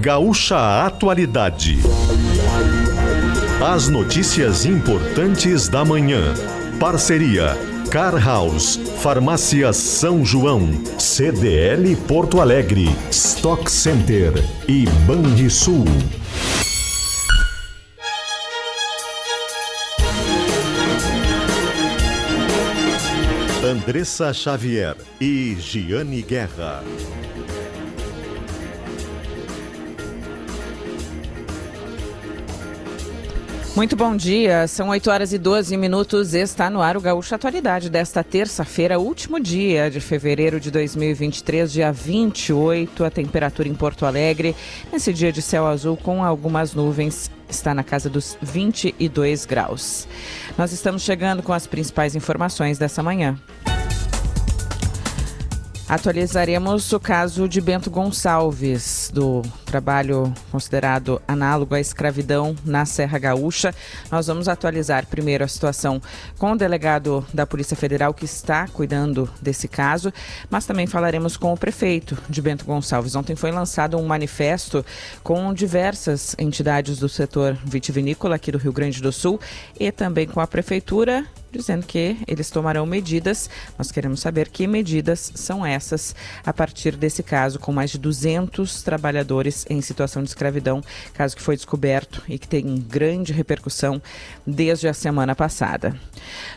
Gaúcha Atualidade. As notícias importantes da manhã. Parceria Car House, Farmácia São João, CDL Porto Alegre, Stock Center e Banrisul. Andressa Xavier e Giane Guerra. Muito bom dia, são 8 horas e 12 minutos. Está no ar o Gaúcho Atualidade desta terça-feira, último dia de fevereiro de 2023, dia 28. A temperatura em Porto Alegre, nesse dia de céu azul com algumas nuvens, está na casa dos 22 graus. Nós estamos chegando com as principais informações dessa manhã. Atualizaremos o caso de Bento Gonçalves, do trabalho considerado análogo à escravidão na Serra Gaúcha. Nós vamos atualizar primeiro a situação com o delegado da Polícia Federal que está cuidando desse caso, mas também falaremos com o prefeito de Bento Gonçalves. Ontem foi lançado um manifesto com diversas entidades do setor vitivinícola aqui do Rio Grande do Sul e também com a prefeitura dizendo que eles tomarão medidas. Nós queremos saber que medidas são essas a partir desse caso, com mais de 200 trabalhadores em situação de escravidão, caso que foi descoberto e que tem grande repercussão desde a semana passada.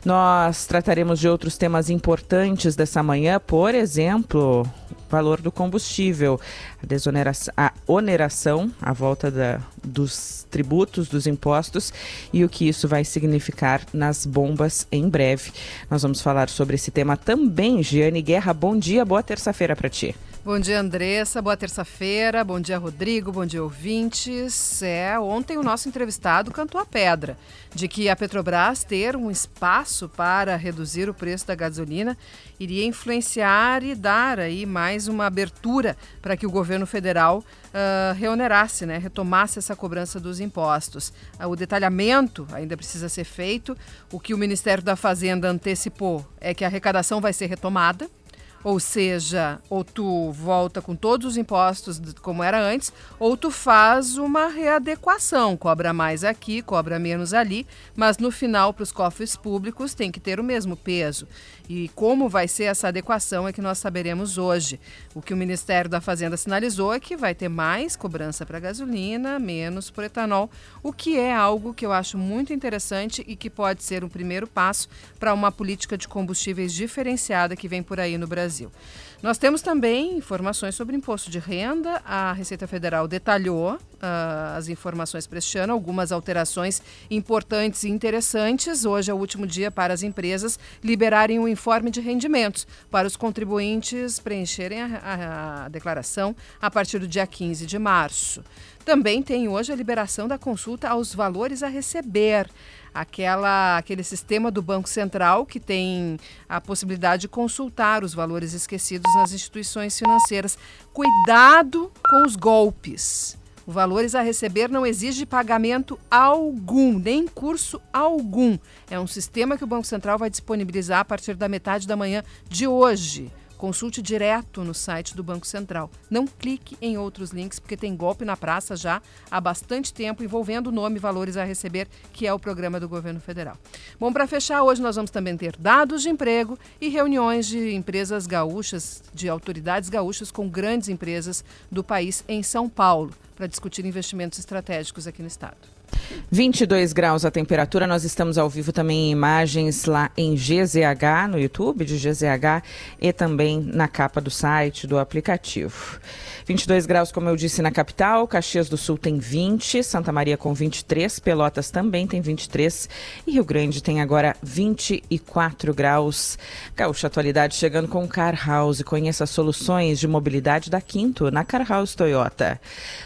Nós trataremos de outros temas importantes dessa manhã, por exemplo, o valor do combustível, a, desoneração, a oneração, a volta da, dos tributos, dos impostos e o que isso vai significar nas bombas em breve. Nós vamos falar sobre esse tema também. Giane Guerra, bom dia, boa terça-feira para ti. Bom dia, Andressa. Boa terça-feira. Bom dia, Rodrigo. Bom dia, ouvintes. É, ontem o nosso entrevistado cantou a pedra de que a Petrobras ter um espaço para reduzir o preço da gasolina iria influenciar e dar aí mais uma abertura para que o governo federal uh, reonerasse, né, retomasse essa cobrança dos impostos. Uh, o detalhamento ainda precisa ser feito. O que o Ministério da Fazenda antecipou é que a arrecadação vai ser retomada ou seja, ou tu volta com todos os impostos como era antes, ou tu faz uma readequação, cobra mais aqui, cobra menos ali, mas no final para os cofres públicos tem que ter o mesmo peso. E como vai ser essa adequação é que nós saberemos hoje. O que o Ministério da Fazenda sinalizou é que vai ter mais cobrança para gasolina, menos para etanol, o que é algo que eu acho muito interessante e que pode ser um primeiro passo para uma política de combustíveis diferenciada que vem por aí no Brasil. Nós temos também informações sobre imposto de renda. A Receita Federal detalhou uh, as informações para este ano, algumas alterações importantes e interessantes. Hoje é o último dia para as empresas liberarem o um informe de rendimentos para os contribuintes preencherem a, a, a declaração a partir do dia 15 de março. Também tem hoje a liberação da consulta aos valores a receber aquela, aquele sistema do Banco Central que tem a possibilidade de consultar os valores esquecidos nas instituições financeiras. Cuidado com os golpes. O valores a receber não exige pagamento algum, nem curso algum. É um sistema que o Banco Central vai disponibilizar a partir da metade da manhã de hoje. Consulte direto no site do Banco Central. Não clique em outros links, porque tem golpe na praça já há bastante tempo envolvendo o nome Valores a Receber, que é o programa do governo federal. Bom, para fechar, hoje nós vamos também ter dados de emprego e reuniões de empresas gaúchas, de autoridades gaúchas com grandes empresas do país em São Paulo, para discutir investimentos estratégicos aqui no estado. 22 graus a temperatura. Nós estamos ao vivo também em imagens lá em GZH, no YouTube de GZH, e também na capa do site, do aplicativo. 22 graus, como eu disse, na capital. Caxias do Sul tem 20, Santa Maria com 23, Pelotas também tem 23 e Rio Grande tem agora 24 graus. Gaúcha Atualidade chegando com Car House. Conheça soluções de mobilidade da Quinto na Car House Toyota.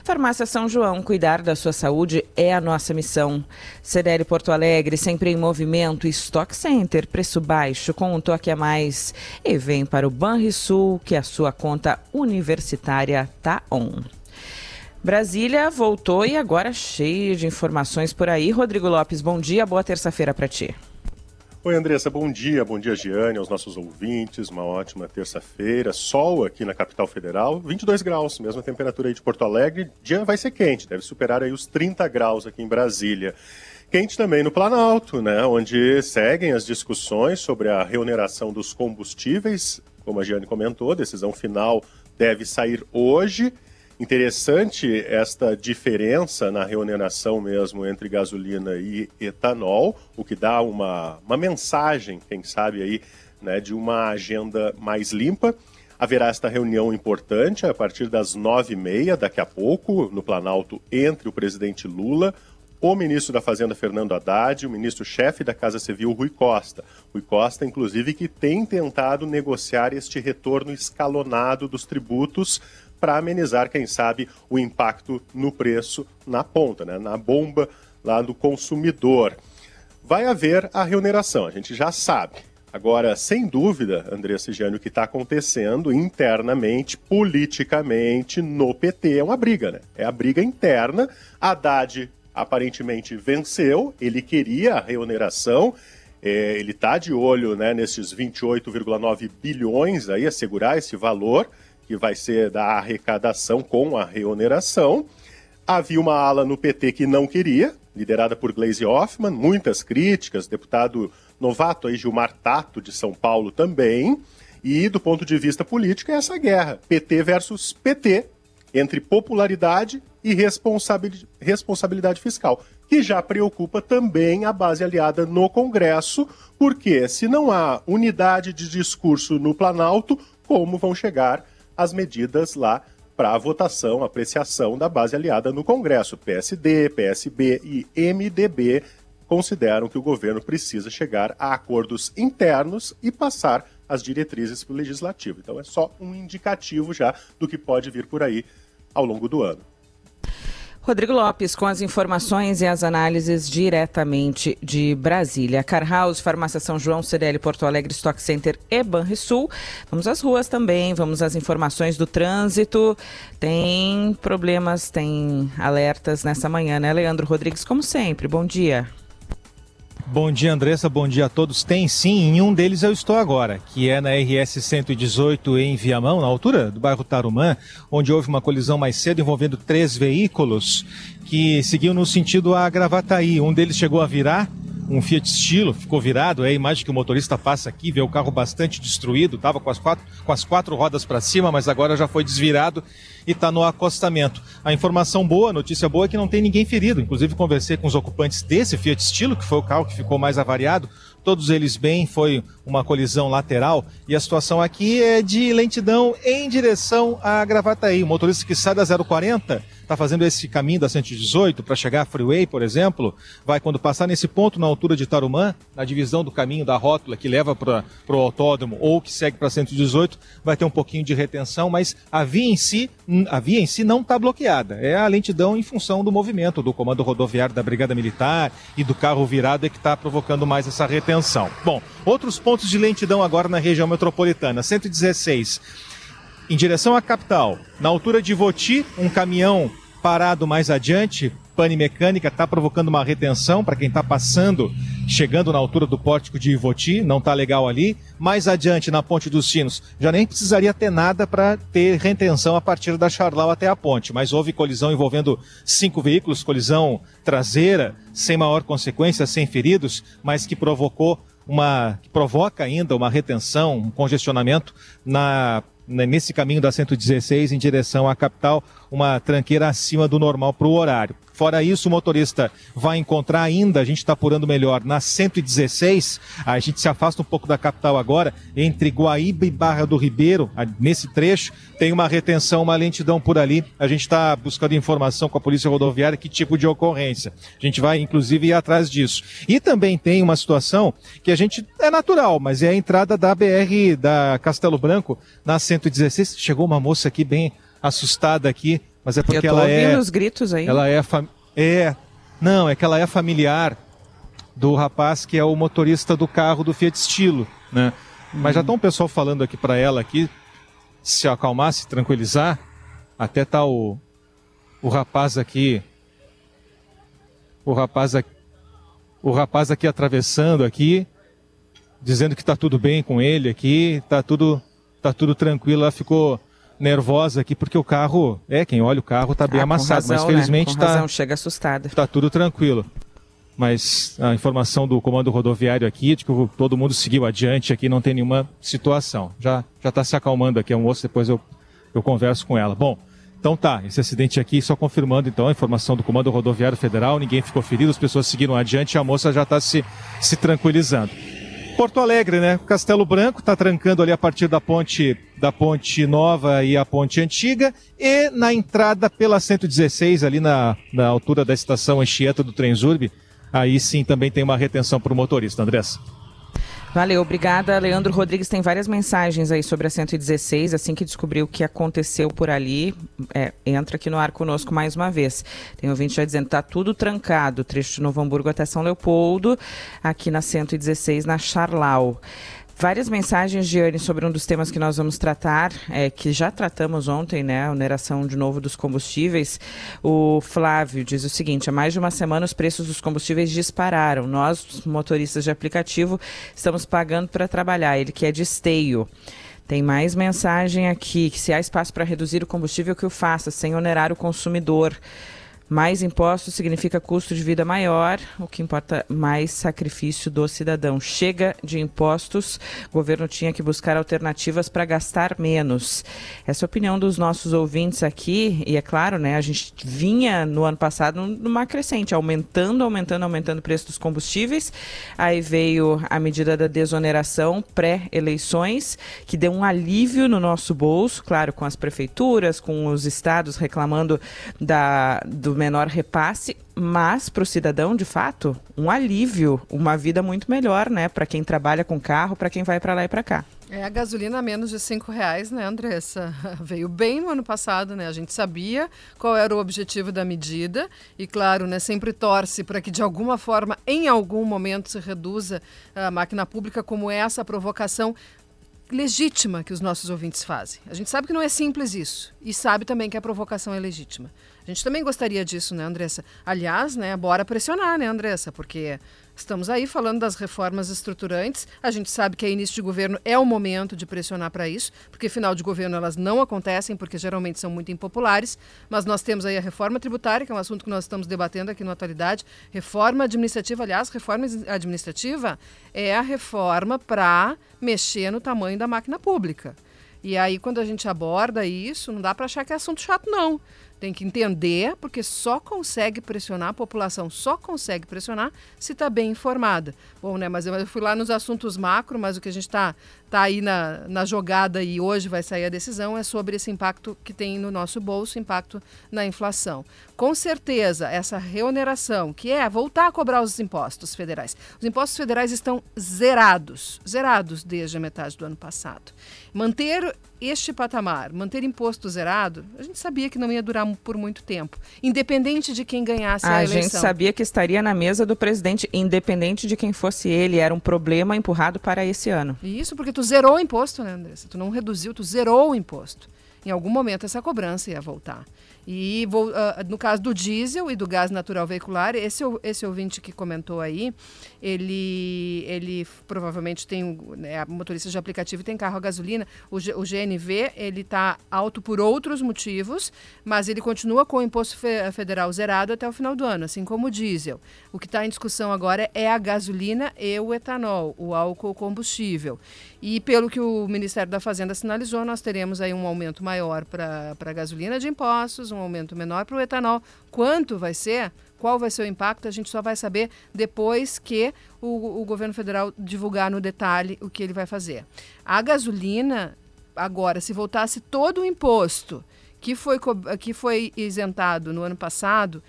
Farmácia São João, cuidar da sua saúde é a nossa missão. CDL Porto Alegre, sempre em movimento. Stock Center, preço baixo com um toque a mais. E vem para o Banrisul, que a sua conta universitária tá on. Brasília voltou e agora cheio de informações por aí. Rodrigo Lopes, bom dia, boa terça-feira para ti. Oi, Andressa, bom dia. Bom dia, Giane, aos nossos ouvintes. Uma ótima terça-feira. Sol aqui na capital federal, 22 graus, mesma temperatura aí de Porto Alegre. Dia vai ser quente, deve superar aí os 30 graus aqui em Brasília. Quente também no Planalto, né, onde seguem as discussões sobre a reoneração dos combustíveis. Como a Giane comentou, decisão final deve sair hoje. Interessante esta diferença na reoneração mesmo entre gasolina e etanol, o que dá uma, uma mensagem, quem sabe aí, né, de uma agenda mais limpa. Haverá esta reunião importante a partir das nove e meia, daqui a pouco, no Planalto, entre o presidente Lula, o ministro da Fazenda, Fernando Haddad, o ministro-chefe da Casa Civil, Rui Costa. Rui Costa, inclusive, que tem tentado negociar este retorno escalonado dos tributos para amenizar, quem sabe, o impacto no preço na ponta, né, na bomba lá do consumidor. Vai haver a remuneração, a gente já sabe. Agora, sem dúvida, André Cigiani, o que está acontecendo internamente, politicamente, no PT é uma briga, né? É a briga interna. Haddad aparentemente venceu, ele queria a reoneração, é, ele está de olho né, nesses 28,9 bilhões aí, assegurar esse valor que vai ser da arrecadação com a reoneração. Havia uma ala no PT que não queria, liderada por Gleisi Hoffmann, muitas críticas, deputado novato aí, Gilmar Tato, de São Paulo também. E do ponto de vista político é essa guerra, PT versus PT, entre popularidade e responsabilidade fiscal, que já preocupa também a base aliada no Congresso, porque se não há unidade de discurso no Planalto, como vão chegar as medidas lá para a votação, apreciação da base aliada no Congresso. PSD, PSB e MDB consideram que o governo precisa chegar a acordos internos e passar as diretrizes para o legislativo. Então é só um indicativo já do que pode vir por aí ao longo do ano. Rodrigo Lopes com as informações e as análises diretamente de Brasília. Car House, Farmácia São João, CDL Porto Alegre, Stock Center e Banrisul. Vamos às ruas também, vamos às informações do trânsito. Tem problemas, tem alertas nessa manhã, né, Leandro Rodrigues? Como sempre, bom dia. Bom dia, Andressa. Bom dia a todos. Tem sim, em um deles eu estou agora, que é na RS 118 em Viamão, na altura do bairro Tarumã, onde houve uma colisão mais cedo envolvendo três veículos que seguiam no sentido a Gravataí. Um deles chegou a virar um Fiat Stilo, ficou virado, é a imagem que o motorista passa aqui, vê o carro bastante destruído, estava com as quatro, com as quatro rodas para cima, mas agora já foi desvirado e está no acostamento. A informação boa, a notícia boa é que não tem ninguém ferido, inclusive conversei com os ocupantes desse Fiat Stilo, que foi o carro que ficou mais avariado, todos eles bem, foi uma colisão lateral e a situação aqui é de lentidão em direção a Gravataí. O motorista que sai da 040 está fazendo esse caminho da 118 para chegar à Freeway, por exemplo, vai quando passar nesse ponto na altura de Tarumã, na divisão do caminho da rótula que leva para o autódromo ou que segue para 118, vai ter um pouquinho de retenção, mas a via em si, a via em si não está bloqueada. É a lentidão em função do movimento do comando rodoviário da Brigada Militar e do carro virado é que está provocando mais essa retenção. Bom, outros pontos de lentidão agora na região metropolitana. 116 em direção à capital, na altura de Voti, um caminhão parado mais adiante, pane mecânica, está provocando uma retenção para quem está passando, chegando na altura do pórtico de Ivoti, não está legal ali. Mais adiante, na Ponte dos Sinos, já nem precisaria ter nada para ter retenção a partir da Charlau até a ponte, mas houve colisão envolvendo cinco veículos, colisão traseira, sem maior consequência, sem feridos, mas que provocou uma que provoca ainda uma retenção, um congestionamento na nesse caminho da 116 em direção à capital, uma tranqueira acima do normal para o horário. Fora isso, o motorista vai encontrar ainda, a gente está apurando melhor, na 116, a gente se afasta um pouco da capital agora, entre Guaíba e Barra do Ribeiro, nesse trecho, tem uma retenção, uma lentidão por ali. A gente está buscando informação com a Polícia Rodoviária, que tipo de ocorrência. A gente vai, inclusive, ir atrás disso. E também tem uma situação que a gente, é natural, mas é a entrada da BR da Castelo Branco, na 116. Chegou uma moça aqui bem assustada aqui, mas é porque ela é. os gritos aí. Ela é, fam... é. Não, é que ela é familiar do rapaz que é o motorista do carro do Fiat Stilo, né? Hum. Mas já está um pessoal falando aqui para ela aqui se acalmar, se tranquilizar. Até tá o o rapaz aqui o rapaz aqui, o rapaz aqui atravessando aqui dizendo que está tudo bem com ele aqui, está tudo, tá tudo tranquilo. Ela ficou nervosa aqui porque o carro, é, quem olha o carro está bem ah, amassado, razão, mas felizmente está. Né? chega assustada. Está tudo tranquilo. Mas a informação do comando rodoviário aqui de que todo mundo seguiu adiante aqui, não tem nenhuma situação. Já já está se acalmando aqui a moça, depois eu, eu converso com ela. Bom, então tá, esse acidente aqui só confirmando então a informação do Comando Rodoviário Federal, ninguém ficou ferido, as pessoas seguiram adiante e a moça já está se, se tranquilizando. Porto Alegre, né? Castelo Branco está trancando ali a partir da ponte da ponte nova e a ponte antiga e na entrada pela 116 ali na, na altura da estação Anchieta do Trenzurbe, aí sim também tem uma retenção para o motorista, Andressa. Valeu, obrigada. Leandro Rodrigues tem várias mensagens aí sobre a 116. Assim que descobriu o que aconteceu por ali, é, entra aqui no ar conosco mais uma vez. Tem ouvinte já dizendo: tá tudo trancado, trecho de Novo Hamburgo até São Leopoldo, aqui na 116, na Charlau. Várias mensagens, Giane, sobre um dos temas que nós vamos tratar, é, que já tratamos ontem, né? A oneração de novo dos combustíveis. O Flávio diz o seguinte: há mais de uma semana os preços dos combustíveis dispararam. Nós, motoristas de aplicativo, estamos pagando para trabalhar. Ele que é de esteio. Tem mais mensagem aqui, que se há espaço para reduzir o combustível, que o faça, sem onerar o consumidor. Mais impostos significa custo de vida maior, o que importa mais sacrifício do cidadão. Chega de impostos, o governo tinha que buscar alternativas para gastar menos. Essa é a opinião dos nossos ouvintes aqui, e é claro, né, a gente vinha no ano passado numa crescente, aumentando, aumentando, aumentando o preço dos combustíveis. Aí veio a medida da desoneração pré-eleições, que deu um alívio no nosso bolso, claro, com as prefeituras, com os estados reclamando da, do menor repasse, mas para o cidadão, de fato, um alívio, uma vida muito melhor, né? Para quem trabalha com carro, para quem vai para lá e para cá. É, a gasolina a menos de cinco reais, né, Andressa? Veio bem no ano passado, né? A gente sabia qual era o objetivo da medida e, claro, né, sempre torce para que de alguma forma, em algum momento, se reduza a máquina pública, como essa provocação legítima que os nossos ouvintes fazem. A gente sabe que não é simples isso e sabe também que a provocação é legítima. A gente também gostaria disso, né, Andressa? Aliás, né, bora pressionar, né, Andressa? Porque estamos aí falando das reformas estruturantes. A gente sabe que a início de governo é o momento de pressionar para isso, porque final de governo elas não acontecem, porque geralmente são muito impopulares. Mas nós temos aí a reforma tributária, que é um assunto que nós estamos debatendo aqui na atualidade. Reforma administrativa, aliás, reforma administrativa é a reforma para mexer no tamanho da máquina pública. E aí, quando a gente aborda isso, não dá para achar que é assunto chato, não. Tem que entender, porque só consegue pressionar, a população só consegue pressionar se está bem informada. Bom, né, mas eu fui lá nos assuntos macro, mas o que a gente está tá aí na, na jogada e hoje vai sair a decisão é sobre esse impacto que tem no nosso bolso, impacto na inflação. Com certeza, essa reoneração, que é voltar a cobrar os impostos federais. Os impostos federais estão zerados, zerados desde a metade do ano passado. Manter este patamar, manter imposto zerado, a gente sabia que não ia durar por muito tempo, independente de quem ganhasse a, a eleição. A gente sabia que estaria na mesa do presidente, independente de quem fosse ele, era um problema empurrado para esse ano. Isso porque tu zerou o imposto, né, Andressa? Tu não reduziu, tu zerou o imposto. Em algum momento essa cobrança ia voltar. E vou, uh, no caso do diesel e do gás natural veicular, esse, esse ouvinte que comentou aí, ele, ele provavelmente tem, né, motorista de aplicativo tem carro a gasolina. O, G, o GNV, ele está alto por outros motivos, mas ele continua com o imposto fe, federal zerado até o final do ano, assim como o diesel. O que está em discussão agora é a gasolina e o etanol, o álcool combustível. E pelo que o Ministério da Fazenda sinalizou, nós teremos aí um aumento maior para a gasolina de impostos, um aumento menor para o etanol. Quanto vai ser? Qual vai ser o impacto? A gente só vai saber depois que o, o governo federal divulgar no detalhe o que ele vai fazer. A gasolina, agora, se voltasse todo o imposto que foi, que foi isentado no ano passado,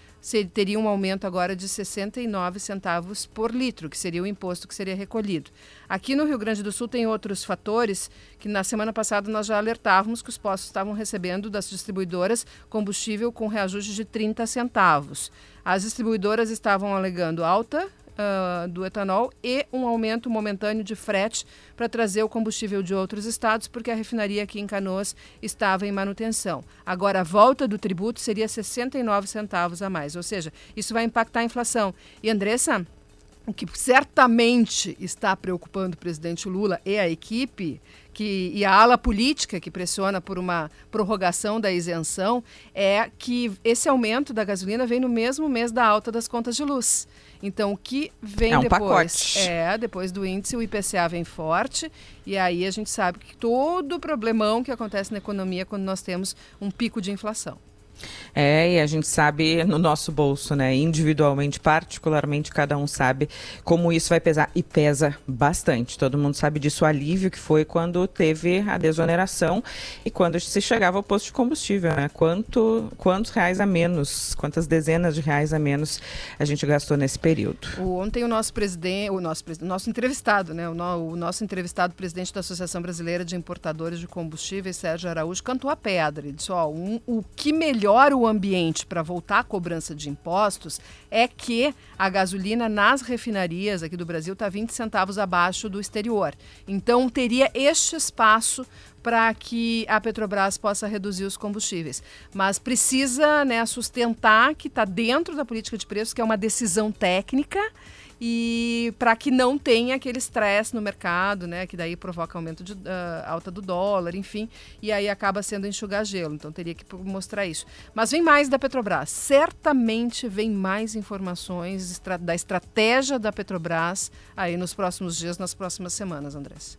teria um aumento agora de 69 centavos por litro, que seria o imposto que seria recolhido. Aqui no Rio Grande do Sul tem outros fatores que na semana passada nós já alertávamos que os postos estavam recebendo das distribuidoras combustível com reajuste de 30 centavos. As distribuidoras estavam alegando alta uh, do etanol e um aumento momentâneo de frete para trazer o combustível de outros estados, porque a refinaria aqui em Canoas estava em manutenção. Agora, a volta do tributo seria 69 centavos a mais, ou seja, isso vai impactar a inflação. E Andressa, o que certamente está preocupando o presidente Lula e a equipe, que, e a ala política que pressiona por uma prorrogação da isenção, é que esse aumento da gasolina vem no mesmo mês da alta das contas de luz. Então, o que vem é um depois? Pacote. É, depois do índice, o IPCA vem forte, e aí a gente sabe que todo o problemão que acontece na economia quando nós temos um pico de inflação. É, e a gente sabe no nosso bolso, né? Individualmente, particularmente, cada um sabe como isso vai pesar. E pesa bastante. Todo mundo sabe disso, o alívio que foi quando teve a desoneração e quando se chegava ao posto de combustível, né? Quanto, quantos reais a menos, quantas dezenas de reais a menos a gente gastou nesse período. O, ontem o nosso presidente, o nosso, nosso entrevistado, né? O, o nosso entrevistado, presidente da Associação Brasileira de Importadores de Combustíveis, Sérgio Araújo, cantou a pedra. Ele disse, ó, um, o que melhora o ambiente para voltar à cobrança de impostos é que a gasolina nas refinarias aqui do Brasil está 20 centavos abaixo do exterior. Então teria este espaço para que a Petrobras possa reduzir os combustíveis. Mas precisa né, sustentar que está dentro da política de preços, que é uma decisão técnica e para que não tenha aquele estresse no mercado, né, que daí provoca aumento de uh, alta do dólar, enfim, e aí acaba sendo enxugar gelo. Então teria que mostrar isso. Mas vem mais da Petrobras. Certamente vem mais informações estra da estratégia da Petrobras aí nos próximos dias, nas próximas semanas, Andrés.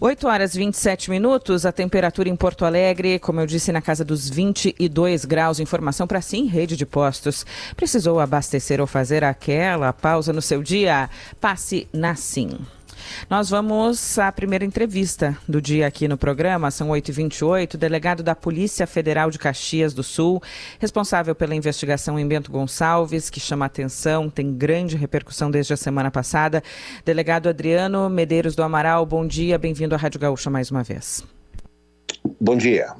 8 horas e 27 minutos, a temperatura em Porto Alegre, como eu disse, na casa dos 22 graus. Informação para sim, rede de postos. Precisou abastecer ou fazer aquela pausa no seu dia? Passe na Sim. Nós vamos à primeira entrevista do dia aqui no programa, são 8h28. Delegado da Polícia Federal de Caxias do Sul, responsável pela investigação em Bento Gonçalves, que chama atenção, tem grande repercussão desde a semana passada. Delegado Adriano Medeiros do Amaral, bom dia, bem-vindo à Rádio Gaúcha mais uma vez. Bom dia.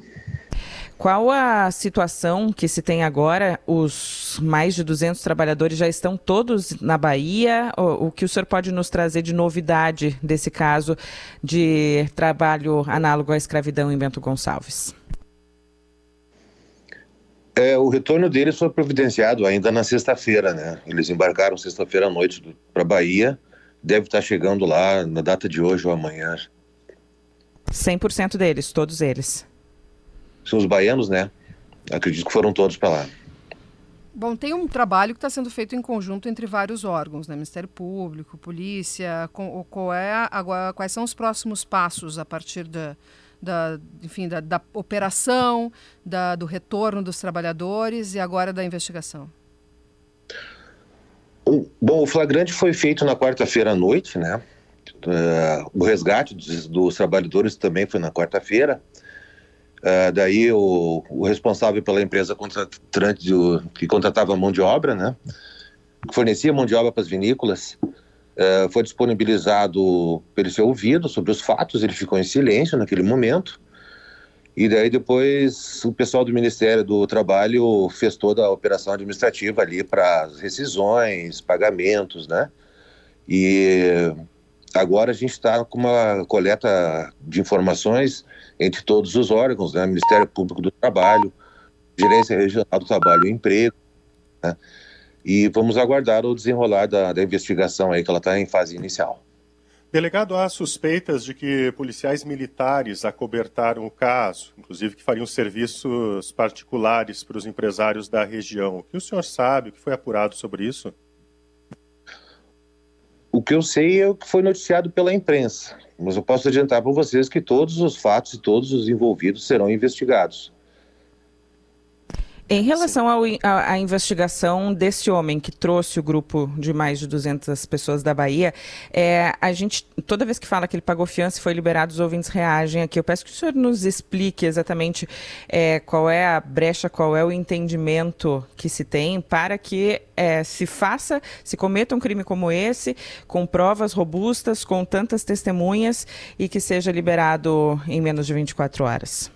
Qual a situação que se tem agora? Os mais de 200 trabalhadores já estão todos na Bahia? O, o que o senhor pode nos trazer de novidade desse caso de trabalho análogo à escravidão em Bento Gonçalves? É, o retorno deles foi providenciado ainda na sexta-feira, né? Eles embarcaram sexta-feira à noite para Bahia, deve estar chegando lá na data de hoje ou amanhã. 100% deles, todos eles são os baianos, né? Acredito que foram todos para lá. Bom, tem um trabalho que está sendo feito em conjunto entre vários órgãos, né? Ministério Público, Polícia. Com, qual é, agora, quais são os próximos passos a partir da, da enfim, da, da operação, da, do retorno dos trabalhadores e agora da investigação? Bom, o flagrante foi feito na quarta-feira à noite, né? Uh, o resgate dos, dos trabalhadores também foi na quarta-feira. Uh, daí o, o, responsável pela empresa contratante que contratava mão de obra, né, que fornecia mão de obra para as vinícolas, uh, foi disponibilizado pelo seu ouvido sobre os fatos, ele ficou em silêncio naquele momento, e daí depois o pessoal do Ministério do Trabalho fez toda a operação administrativa ali para rescisões, pagamentos, né, e agora a gente está com uma coleta de informações entre todos os órgãos, né? Ministério Público do Trabalho, Gerência Regional do Trabalho e Emprego, né? E vamos aguardar o desenrolar da, da investigação aí, que ela está em fase inicial. Delegado, há suspeitas de que policiais militares acobertaram o caso, inclusive que fariam serviços particulares para os empresários da região. O que o senhor sabe, o que foi apurado sobre isso? O que eu sei é o que foi noticiado pela imprensa. Mas eu posso adiantar para vocês que todos os fatos e todos os envolvidos serão investigados. Em relação à investigação desse homem que trouxe o grupo de mais de 200 pessoas da Bahia, é, a gente, toda vez que fala que ele pagou fiança e foi liberado, os ouvintes reagem aqui. Eu peço que o senhor nos explique exatamente é, qual é a brecha, qual é o entendimento que se tem para que é, se faça, se cometa um crime como esse, com provas robustas, com tantas testemunhas e que seja liberado em menos de 24 horas.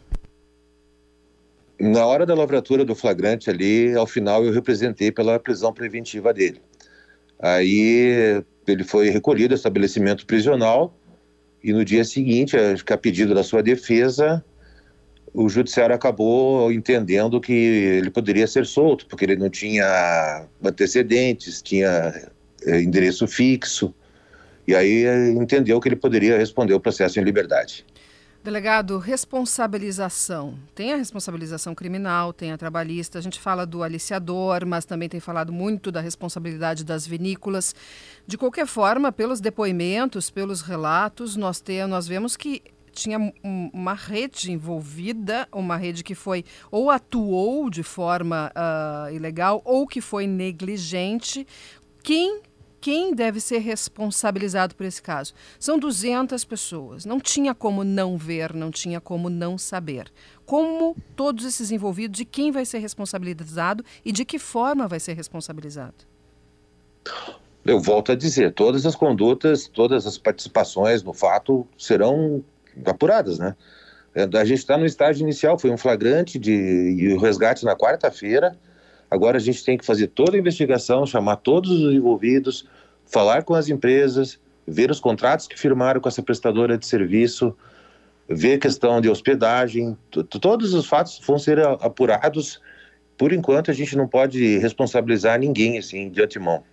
Na hora da lavratura do flagrante ali, ao final eu representei pela prisão preventiva dele. Aí ele foi recolhido ao estabelecimento prisional e no dia seguinte, a pedido da sua defesa, o judiciário acabou entendendo que ele poderia ser solto, porque ele não tinha antecedentes, tinha é, endereço fixo, e aí é, entendeu que ele poderia responder o processo em liberdade. Delegado, responsabilização. Tem a responsabilização criminal, tem a trabalhista. A gente fala do aliciador, mas também tem falado muito da responsabilidade das vinícolas. De qualquer forma, pelos depoimentos, pelos relatos, nós, tem, nós vemos que tinha uma rede envolvida, uma rede que foi ou atuou de forma uh, ilegal ou que foi negligente. Quem quem deve ser responsabilizado por esse caso? São 200 pessoas. Não tinha como não ver, não tinha como não saber. Como todos esses envolvidos e quem vai ser responsabilizado e de que forma vai ser responsabilizado? Eu volto a dizer, todas as condutas, todas as participações no fato serão apuradas, né? É, a gente está no estágio inicial, foi um flagrante de e o resgate na quarta-feira. Agora a gente tem que fazer toda a investigação, chamar todos os envolvidos, falar com as empresas, ver os contratos que firmaram com essa prestadora de serviço, ver a questão de hospedagem, todos os fatos vão ser apurados. Por enquanto, a gente não pode responsabilizar ninguém assim de antemão.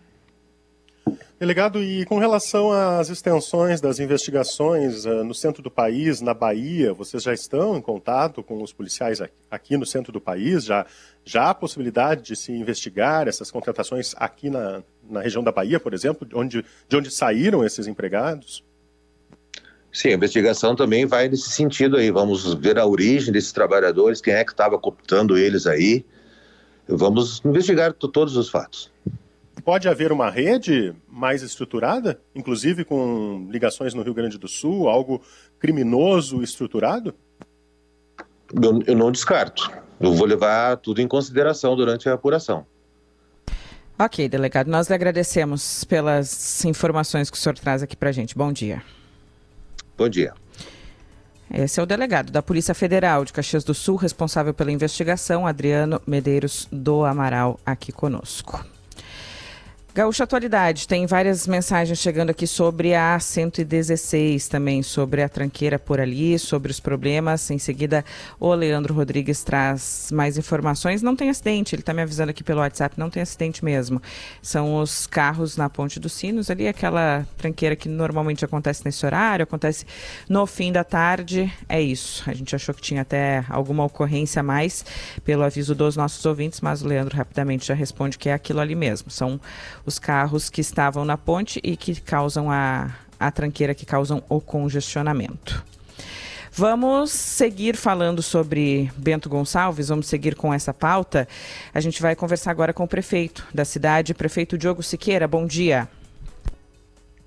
Delegado, e com relação às extensões das investigações uh, no centro do país, na Bahia, vocês já estão em contato com os policiais aqui no centro do país? Já, já há possibilidade de se investigar essas contratações aqui na, na região da Bahia, por exemplo, de onde, de onde saíram esses empregados? Sim, a investigação também vai nesse sentido aí. Vamos ver a origem desses trabalhadores, quem é que estava cooptando eles aí. Vamos investigar todos os fatos pode haver uma rede mais estruturada, inclusive com ligações no Rio Grande do Sul, algo criminoso estruturado? Eu, eu não descarto. Eu vou levar tudo em consideração durante a apuração. Ok, delegado, nós lhe agradecemos pelas informações que o senhor traz aqui para a gente. Bom dia. Bom dia. Esse é o delegado da Polícia Federal de Caxias do Sul, responsável pela investigação, Adriano Medeiros do Amaral, aqui conosco. Gaúcha Atualidade, tem várias mensagens chegando aqui sobre a 116 também, sobre a tranqueira por ali, sobre os problemas. Em seguida, o Leandro Rodrigues traz mais informações. Não tem acidente, ele está me avisando aqui pelo WhatsApp, não tem acidente mesmo. São os carros na Ponte dos Sinos, ali aquela tranqueira que normalmente acontece nesse horário, acontece no fim da tarde. É isso. A gente achou que tinha até alguma ocorrência a mais pelo aviso dos nossos ouvintes, mas o Leandro rapidamente já responde que é aquilo ali mesmo. São os carros que estavam na ponte e que causam a, a tranqueira, que causam o congestionamento. Vamos seguir falando sobre Bento Gonçalves, vamos seguir com essa pauta. A gente vai conversar agora com o prefeito da cidade, prefeito Diogo Siqueira. Bom dia.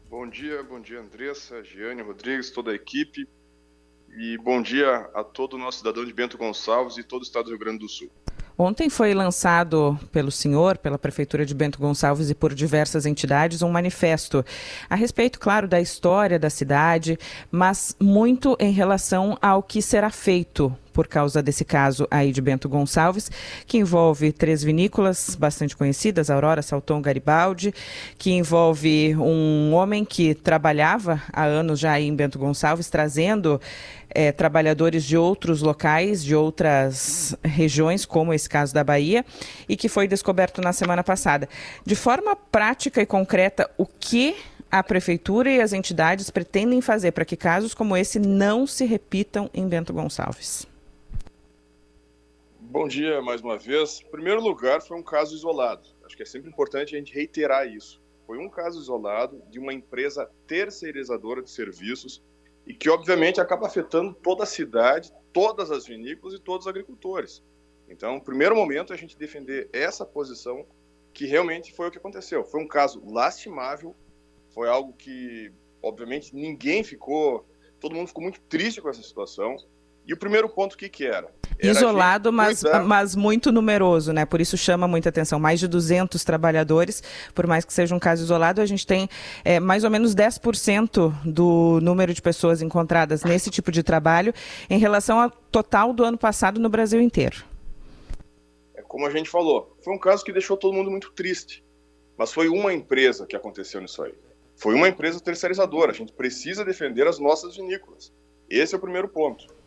Bom dia, bom dia Andressa, Giane Rodrigues, toda a equipe. E bom dia a todo o nosso cidadão de Bento Gonçalves e todo o estado do Rio Grande do Sul. Ontem foi lançado pelo senhor, pela Prefeitura de Bento Gonçalves e por diversas entidades um manifesto a respeito, claro, da história da cidade, mas muito em relação ao que será feito por causa desse caso aí de Bento Gonçalves, que envolve três vinícolas bastante conhecidas, Aurora, Salton, Garibaldi, que envolve um homem que trabalhava há anos já em Bento Gonçalves, trazendo é, trabalhadores de outros locais, de outras regiões, como esse caso da Bahia, e que foi descoberto na semana passada. De forma prática e concreta, o que a prefeitura e as entidades pretendem fazer para que casos como esse não se repitam em Bento Gonçalves? Bom dia mais uma vez. Em primeiro lugar, foi um caso isolado. Acho que é sempre importante a gente reiterar isso. Foi um caso isolado de uma empresa terceirizadora de serviços e que, obviamente, acaba afetando toda a cidade, todas as vinícolas e todos os agricultores. Então, no primeiro momento, a gente defender essa posição que realmente foi o que aconteceu. Foi um caso lastimável, foi algo que, obviamente, ninguém ficou, todo mundo ficou muito triste com essa situação. E o primeiro ponto, o que, que era? era Isolado, mas, mas muito numeroso, né? Por isso chama muita atenção. Mais de 200 trabalhadores, por mais que seja um caso isolado, a gente tem é, mais ou menos 10% do número de pessoas encontradas nesse tipo de trabalho em relação ao total do ano passado no Brasil inteiro. É como a gente falou, foi um caso que deixou todo mundo muito triste. Mas foi uma empresa que aconteceu nisso aí. Foi uma empresa terceirizadora. A gente precisa defender as nossas vinícolas. Esse é o primeiro ponto.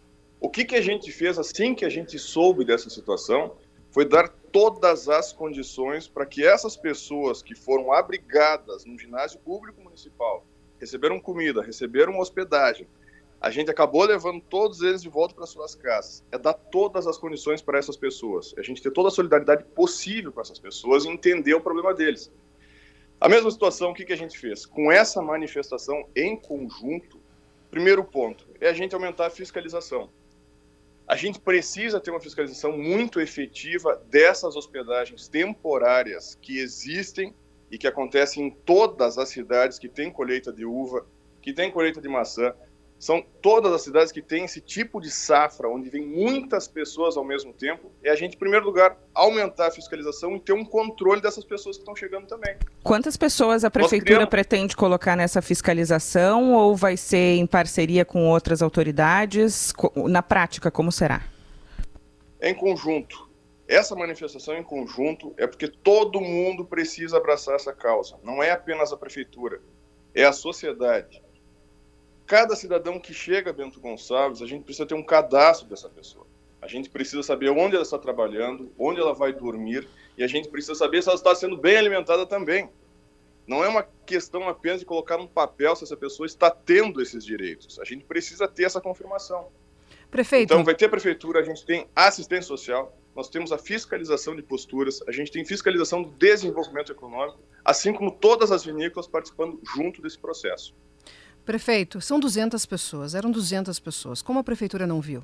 O que, que a gente fez assim que a gente soube dessa situação foi dar todas as condições para que essas pessoas que foram abrigadas no ginásio público municipal, receberam comida, receberam hospedagem, a gente acabou levando todos eles de volta para suas casas. É dar todas as condições para essas pessoas. É a gente ter toda a solidariedade possível com essas pessoas e entender o problema deles. A mesma situação, o que, que a gente fez? Com essa manifestação em conjunto, primeiro ponto é a gente aumentar a fiscalização. A gente precisa ter uma fiscalização muito efetiva dessas hospedagens temporárias que existem e que acontecem em todas as cidades que têm colheita de uva, que têm colheita de maçã, são todas as cidades que têm esse tipo de safra, onde vem muitas pessoas ao mesmo tempo, é a gente, em primeiro lugar, aumentar a fiscalização e ter um controle dessas pessoas que estão chegando também. Quantas pessoas a prefeitura criamos... pretende colocar nessa fiscalização ou vai ser em parceria com outras autoridades? Na prática, como será? Em conjunto. Essa manifestação em conjunto é porque todo mundo precisa abraçar essa causa. Não é apenas a prefeitura, é a sociedade cada cidadão que chega a Bento Gonçalves, a gente precisa ter um cadastro dessa pessoa. A gente precisa saber onde ela está trabalhando, onde ela vai dormir, e a gente precisa saber se ela está sendo bem alimentada também. Não é uma questão apenas de colocar um papel se essa pessoa está tendo esses direitos. A gente precisa ter essa confirmação. Prefeito. Então, vai ter prefeitura, a gente tem assistência social, nós temos a fiscalização de posturas, a gente tem fiscalização do desenvolvimento econômico, assim como todas as vinícolas participando junto desse processo. Prefeito, são 200 pessoas, eram 200 pessoas. Como a prefeitura não viu?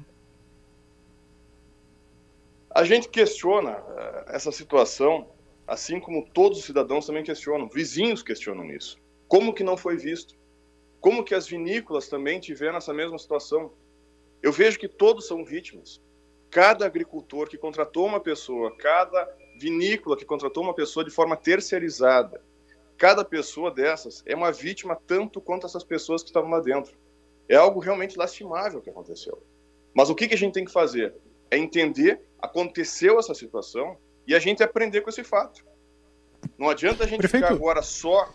A gente questiona uh, essa situação, assim como todos os cidadãos também questionam, vizinhos questionam isso. Como que não foi visto? Como que as vinícolas também tiveram essa mesma situação? Eu vejo que todos são vítimas. Cada agricultor que contratou uma pessoa, cada vinícola que contratou uma pessoa de forma terceirizada, cada pessoa dessas é uma vítima tanto quanto essas pessoas que estavam lá dentro. É algo realmente lastimável que aconteceu. Mas o que, que a gente tem que fazer? É entender, aconteceu essa situação e a gente aprender com esse fato. Não adianta a gente Prefeito. ficar agora só,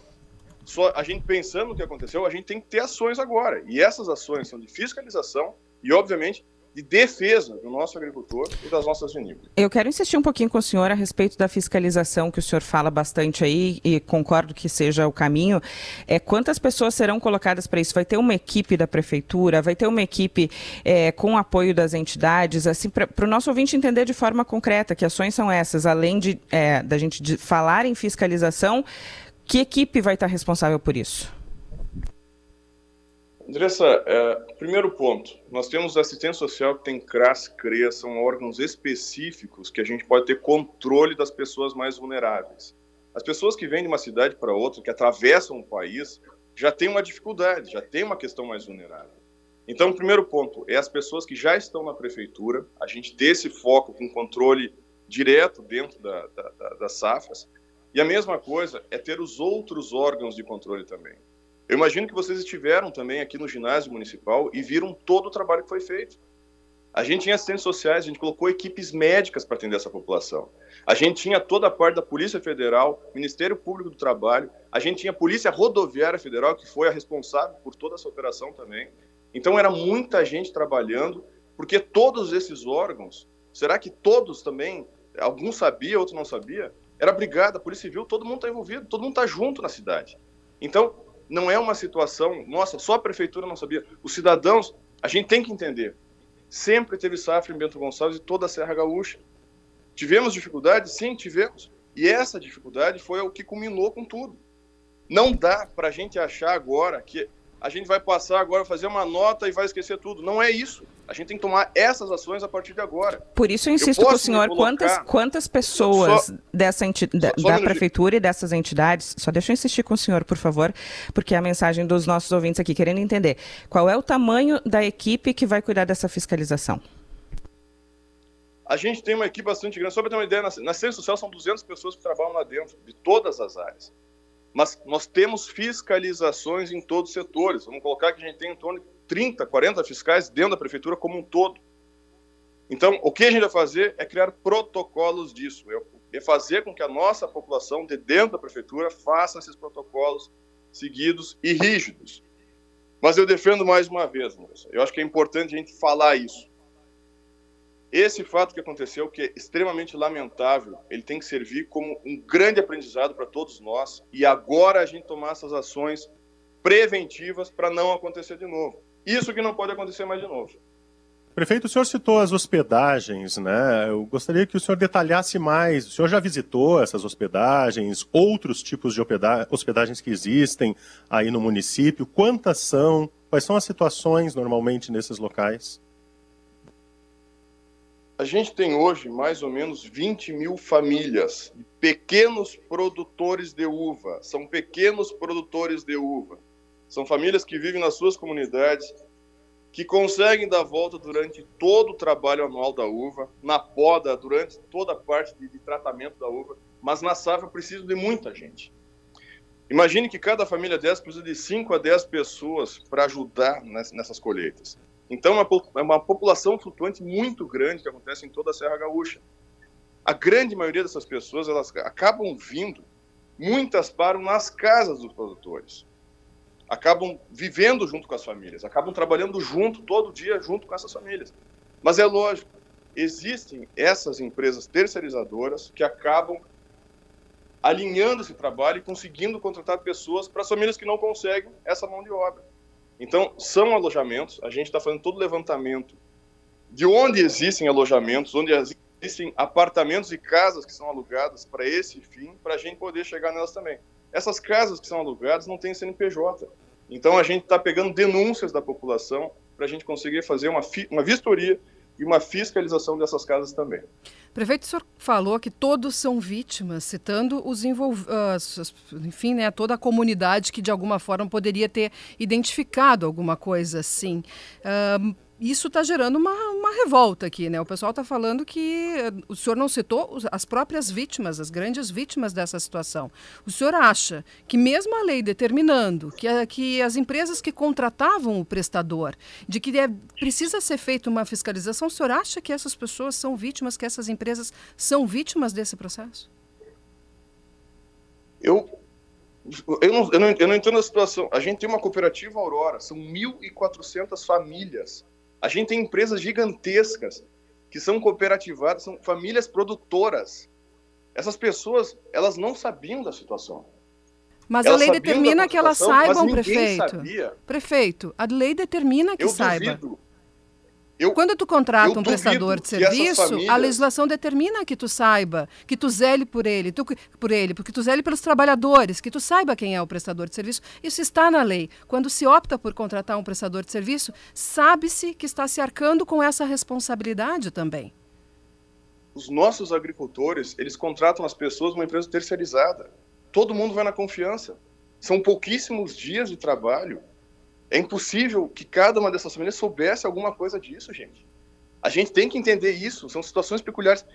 só a gente pensando no que aconteceu, a gente tem que ter ações agora. E essas ações são de fiscalização e, obviamente, de defesa do nosso agricultor e das nossas vinícolas. Eu quero insistir um pouquinho com o senhor a respeito da fiscalização que o senhor fala bastante aí e concordo que seja o caminho. É quantas pessoas serão colocadas para isso? Vai ter uma equipe da prefeitura? Vai ter uma equipe é, com apoio das entidades? Assim, para o nosso ouvinte entender de forma concreta que ações são essas, além de é, da gente de falar em fiscalização, que equipe vai estar responsável por isso? Andressa, é, primeiro ponto, nós temos assistência social que tem CRAS, CREA, são órgãos específicos que a gente pode ter controle das pessoas mais vulneráveis. As pessoas que vêm de uma cidade para outra, que atravessam o país, já têm uma dificuldade, já tem uma questão mais vulnerável. Então, o primeiro ponto é as pessoas que já estão na prefeitura, a gente ter esse foco com controle direto dentro da, da, da, das safras, e a mesma coisa é ter os outros órgãos de controle também. Eu imagino que vocês estiveram também aqui no ginásio municipal e viram todo o trabalho que foi feito. A gente tinha assistentes sociais, a gente colocou equipes médicas para atender essa população. A gente tinha toda a parte da Polícia Federal, Ministério Público do Trabalho, a gente tinha a Polícia Rodoviária Federal, que foi a responsável por toda essa operação também. Então era muita gente trabalhando, porque todos esses órgãos, será que todos também, alguns sabia, outros não sabia? Era brigada, Polícia Civil, todo mundo está envolvido, todo mundo está junto na cidade. Então, não é uma situação, nossa, só a prefeitura não sabia. Os cidadãos, a gente tem que entender. Sempre teve safra em Bento Gonçalves e toda a Serra Gaúcha. Tivemos dificuldade? Sim, tivemos. E essa dificuldade foi o que culminou com tudo. Não dá para a gente achar agora que a gente vai passar agora, fazer uma nota e vai esquecer tudo. Não é isso. A gente tem que tomar essas ações a partir de agora. Por isso eu insisto eu com o senhor, quantas, quantas pessoas só, dessa enti... da, da prefeitura e dessas entidades, só deixa eu insistir com o senhor, por favor, porque é a mensagem dos nossos ouvintes aqui querendo entender. Qual é o tamanho da equipe que vai cuidar dessa fiscalização? A gente tem uma equipe bastante grande. Só para ter uma ideia, na, na Ciência Social são 200 pessoas que trabalham lá dentro, de todas as áreas. Mas nós temos fiscalizações em todos os setores. Vamos colocar que a gente tem em torno de 30, 40 fiscais dentro da prefeitura como um todo. Então, o que a gente vai fazer é criar protocolos disso, é fazer com que a nossa população de dentro da prefeitura faça esses protocolos seguidos e rígidos. Mas eu defendo mais uma vez, eu acho que é importante a gente falar isso. Esse fato que aconteceu, que é extremamente lamentável, ele tem que servir como um grande aprendizado para todos nós e agora a gente tomar essas ações preventivas para não acontecer de novo. Isso que não pode acontecer mais de novo. Prefeito, o senhor citou as hospedagens, né? Eu gostaria que o senhor detalhasse mais. O senhor já visitou essas hospedagens, outros tipos de hospedagens que existem aí no município? Quantas são? Quais são as situações normalmente nesses locais? A gente tem hoje mais ou menos 20 mil famílias, pequenos produtores de uva. São pequenos produtores de uva. São famílias que vivem nas suas comunidades, que conseguem dar volta durante todo o trabalho anual da uva, na poda, durante toda a parte de, de tratamento da uva, mas na safra precisa de muita gente. Imagine que cada família dessa precisa de 5 a 10 pessoas para ajudar nessas colheitas. Então, é, é uma população flutuante muito grande que acontece em toda a Serra Gaúcha. A grande maioria dessas pessoas, elas acabam vindo, muitas param nas casas dos produtores. Acabam vivendo junto com as famílias, acabam trabalhando junto, todo dia, junto com essas famílias. Mas é lógico, existem essas empresas terceirizadoras que acabam alinhando esse trabalho e conseguindo contratar pessoas para as famílias que não conseguem essa mão de obra. Então, são alojamentos, a gente está fazendo todo o levantamento de onde existem alojamentos, onde existem apartamentos e casas que são alugadas para esse fim, para a gente poder chegar nelas também. Essas casas que são alugadas não têm CNPJ. Então, a gente está pegando denúncias da população para a gente conseguir fazer uma, uma vistoria e uma fiscalização dessas casas também. Prefeito, o senhor falou que todos são vítimas, citando os envolvidos, enfim, né, toda a comunidade que de alguma forma poderia ter identificado alguma coisa assim. Uh, isso está gerando uma, uma revolta aqui, né? O pessoal está falando que eh, o senhor não citou as próprias vítimas, as grandes vítimas dessa situação. O senhor acha que mesmo a lei determinando que, que as empresas que contratavam o prestador, de que é, precisa ser feita uma fiscalização, o senhor acha que essas pessoas são vítimas, que essas empresas são vítimas desse processo? Eu eu não, eu, não, eu não entendo a situação. A gente tem uma cooperativa Aurora, são 1.400 famílias a gente tem empresas gigantescas que são cooperativadas, são famílias produtoras. Essas pessoas, elas não sabiam da situação. Mas elas a lei determina que elas saibam, prefeito. Sabia. Prefeito, a lei determina que Eu saiba. Duvido. Eu, Quando tu contrata um prestador de serviço, famílias... a legislação determina que tu saiba, que tu zele por ele, tu, por ele, porque tu zele pelos trabalhadores, que tu saiba quem é o prestador de serviço. Isso está na lei. Quando se opta por contratar um prestador de serviço, sabe-se que está se arcando com essa responsabilidade também. Os nossos agricultores, eles contratam as pessoas numa empresa terceirizada. Todo mundo vai na confiança. São pouquíssimos dias de trabalho é impossível que cada uma dessas famílias soubesse alguma coisa disso, gente. A gente tem que entender isso, são situações peculiares.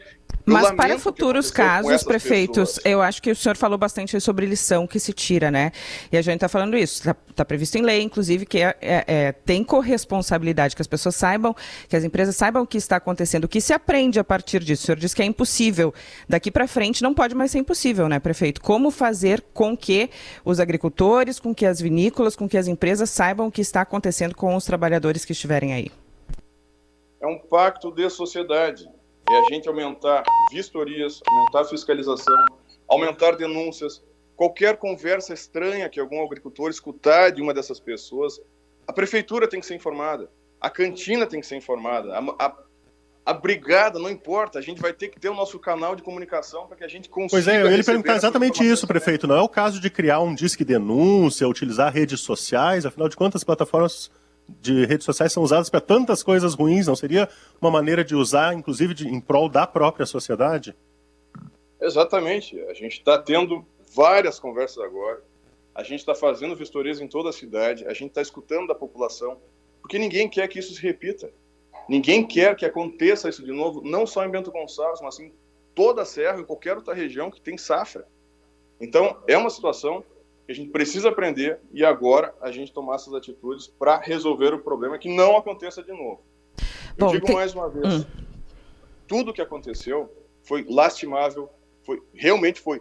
Mas para futuros casos, prefeitos, pessoas. eu acho que o senhor falou bastante sobre lição que se tira, né? E a gente está falando isso, está tá previsto em lei, inclusive, que é, é, é, tem corresponsabilidade, que as pessoas saibam, que as empresas saibam o que está acontecendo, o que se aprende a partir disso. O senhor diz que é impossível. Daqui para frente não pode mais ser impossível, né, prefeito? Como fazer com que os agricultores, com que as vinícolas, com que as empresas saibam o que está acontecendo com os trabalhadores que estiverem aí? É um pacto de sociedade. É a gente aumentar vistorias, aumentar fiscalização, aumentar denúncias. Qualquer conversa estranha que algum agricultor escutar de uma dessas pessoas, a prefeitura tem que ser informada, a cantina tem que ser informada, a, a, a brigada, não importa, a gente vai ter que ter o nosso canal de comunicação para que a gente consiga. Pois é, eu ia perguntar exatamente isso, prefeito. Não é o caso de criar um disque denúncia, utilizar redes sociais, afinal de contas, plataformas de redes sociais são usadas para tantas coisas ruins, não seria uma maneira de usar, inclusive, de, em prol da própria sociedade? Exatamente. A gente está tendo várias conversas agora. A gente está fazendo vistorias em toda a cidade. A gente está escutando da população, porque ninguém quer que isso se repita. Ninguém quer que aconteça isso de novo, não só em Bento Gonçalves, mas em toda a Serra, em qualquer outra região que tem safra. Então, é uma situação que a gente precisa aprender e agora a gente tomar essas atitudes para resolver o problema que não aconteça de novo. Eu Bom, digo tem... mais uma vez, hum. tudo que aconteceu foi lastimável, foi realmente foi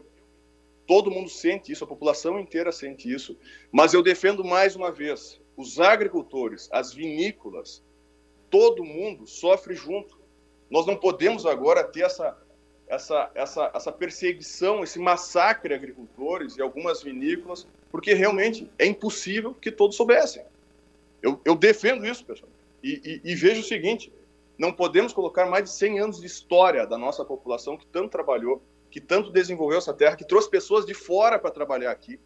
todo mundo sente isso, a população inteira sente isso, mas eu defendo mais uma vez, os agricultores, as vinícolas, todo mundo sofre junto. Nós não podemos agora ter essa, essa, essa, essa perseguição, esse massacre a agricultores e algumas vinícolas, porque realmente é impossível que todos soubessem. Eu, eu defendo isso, pessoal. E, e, e vejo o seguinte: não podemos colocar mais de 100 anos de história da nossa população que tanto trabalhou, que tanto desenvolveu essa terra, que trouxe pessoas de fora para trabalhar aqui.